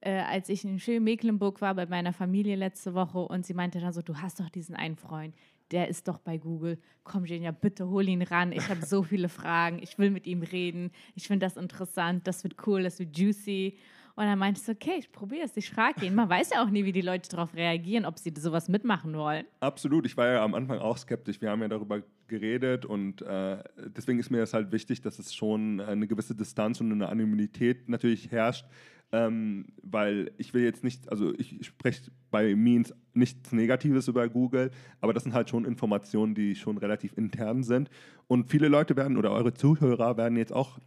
äh, als ich in schön Mecklenburg war bei meiner Familie letzte Woche. Und sie meinte dann so: Du hast doch diesen einen Freund. Der ist doch bei Google. Komm, Genia, bitte hol ihn ran. Ich habe so viele Fragen. Ich will mit ihm reden. Ich finde das interessant. Das wird cool. Das wird juicy. Und dann meinte ich okay, ich probiere es, ich frage ihn. Man weiß ja auch nie, wie die Leute darauf reagieren, ob sie sowas mitmachen wollen. Absolut. Ich war ja am Anfang auch skeptisch. Wir haben ja darüber geredet und äh, deswegen ist mir das halt wichtig, dass es schon eine gewisse Distanz und eine Anonymität natürlich herrscht. Ähm, weil ich will jetzt nicht, also ich spreche bei Means nichts Negatives über Google, aber das sind halt schon Informationen, die schon relativ intern sind. Und viele Leute werden oder eure Zuhörer werden jetzt auch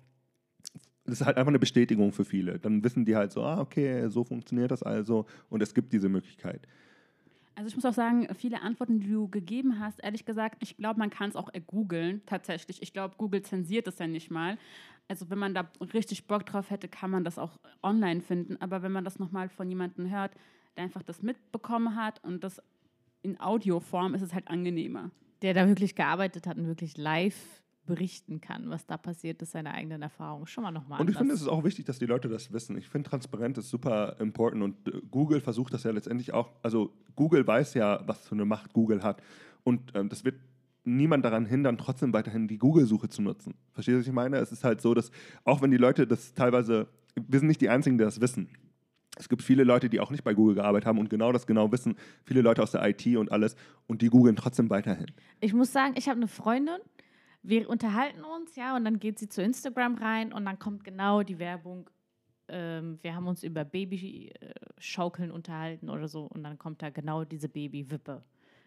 das ist halt einfach eine Bestätigung für viele. Dann wissen die halt so, ah, okay, so funktioniert das also und es gibt diese Möglichkeit. Also ich muss auch sagen, viele Antworten, die du gegeben hast, ehrlich gesagt, ich glaube, man kann es auch googeln, tatsächlich. Ich glaube, Google zensiert es ja nicht mal. Also wenn man da richtig Bock drauf hätte, kann man das auch online finden. Aber wenn man das nochmal von jemandem hört, der einfach das mitbekommen hat und das in Audioform, ist es halt angenehmer. Der da wirklich gearbeitet hat und wirklich live berichten kann, was da passiert ist, seine eigenen Erfahrungen. Schon mal nochmal. Und ich finde, es ist auch wichtig, dass die Leute das wissen. Ich finde, Transparenz ist super important und äh, Google versucht das ja letztendlich auch. Also, Google weiß ja, was für eine Macht Google hat. Und ähm, das wird niemand daran hindern, trotzdem weiterhin die Google-Suche zu nutzen. Verstehst du, was ich meine? Es ist halt so, dass auch wenn die Leute das teilweise, wir sind nicht die Einzigen, die das wissen. Es gibt viele Leute, die auch nicht bei Google gearbeitet haben und genau das genau wissen. Viele Leute aus der IT und alles und die googeln trotzdem weiterhin. Ich muss sagen, ich habe eine Freundin, wir unterhalten uns, ja, und dann geht sie zu Instagram rein und dann kommt genau die Werbung. Ähm, wir haben uns über Babyschaukeln unterhalten oder so und dann kommt da genau diese Babywippe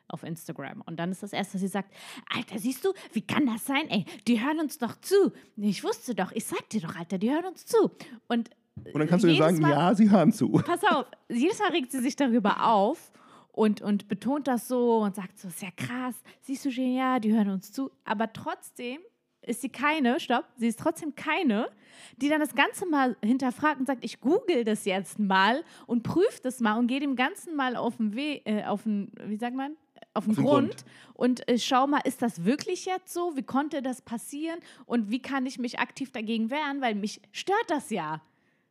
auf Instagram. Und dann ist das erste, was sie sagt, Alter, siehst du, wie kann das sein? Ey, die hören uns doch zu. Ich wusste doch, ich sag dir doch, Alter, die hören uns zu. Und, und dann kannst du dir sagen, Mal, ja, sie hören zu. Pass auf, jedes Mal regt sie sich darüber auf und, und betont das so und sagt so, sehr krass, siehst du, ja, die hören uns zu. Aber trotzdem ist sie keine, stopp, sie ist trotzdem keine, die dann das Ganze mal hinterfragt und sagt, ich google das jetzt mal und prüfe das mal und gehe dem Ganzen mal auf den Weg, äh, auf den, wie sagt man? Auf den, auf den Grund, Grund, und äh, schau mal, ist das wirklich jetzt so? Wie konnte das passieren? Und wie kann ich mich aktiv dagegen wehren? Weil mich stört das ja.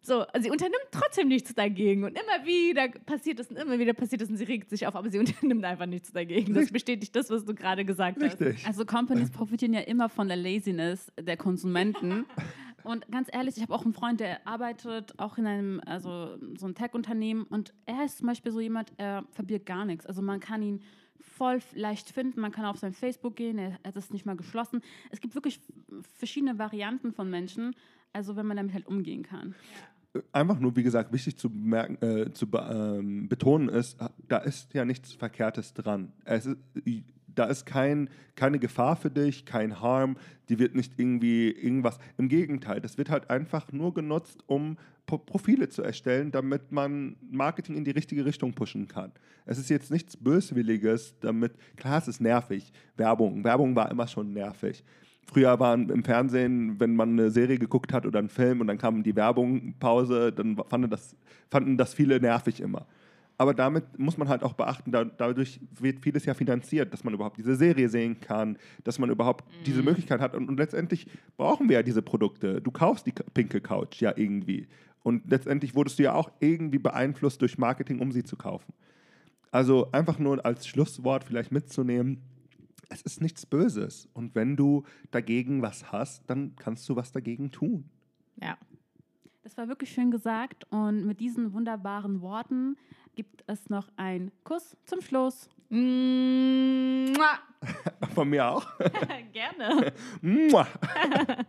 So, sie unternimmt trotzdem nichts dagegen. Und immer wieder passiert es und immer wieder passiert es und sie regt sich auf, aber sie unternimmt einfach nichts dagegen. Das bestätigt das, was du gerade gesagt Richtig. hast. Also Companies profitieren ja immer von der Laziness der Konsumenten. Und ganz ehrlich, ich habe auch einen Freund, der arbeitet auch in einem, also so ein Tech-Unternehmen und er ist zum Beispiel so jemand, er verbirgt gar nichts. Also man kann ihn voll leicht finden, man kann auf sein Facebook gehen, er hat es nicht mal geschlossen. Es gibt wirklich verschiedene Varianten von Menschen, also wenn man damit halt umgehen kann. Ja einfach nur, wie gesagt, wichtig zu, merken, äh, zu ähm, betonen ist, da ist ja nichts Verkehrtes dran. Es ist, da ist kein, keine Gefahr für dich, kein Harm, die wird nicht irgendwie irgendwas. Im Gegenteil, das wird halt einfach nur genutzt, um Profile zu erstellen, damit man Marketing in die richtige Richtung pushen kann. Es ist jetzt nichts Böswilliges, damit, klar, es ist nervig, Werbung, Werbung war immer schon nervig. Früher waren im Fernsehen, wenn man eine Serie geguckt hat oder einen Film und dann kam die Werbung, Pause, dann fanden das, fanden das viele nervig immer. Aber damit muss man halt auch beachten, da, dadurch wird vieles ja finanziert, dass man überhaupt diese Serie sehen kann, dass man überhaupt mhm. diese Möglichkeit hat. Und, und, letztendlich brauchen wir ja diese Produkte. Du kaufst die pinke Couch ja irgendwie. Und letztendlich wurdest du ja auch irgendwie beeinflusst durch Marketing, um sie zu kaufen. Also einfach nur als Schlusswort vielleicht mitzunehmen, es ist nichts Böses. Und wenn du dagegen was hast, dann kannst du was dagegen tun. Ja. Das war wirklich schön gesagt. Und mit diesen wunderbaren Worten gibt es noch einen Kuss zum Schluss. Von mir auch. Gerne.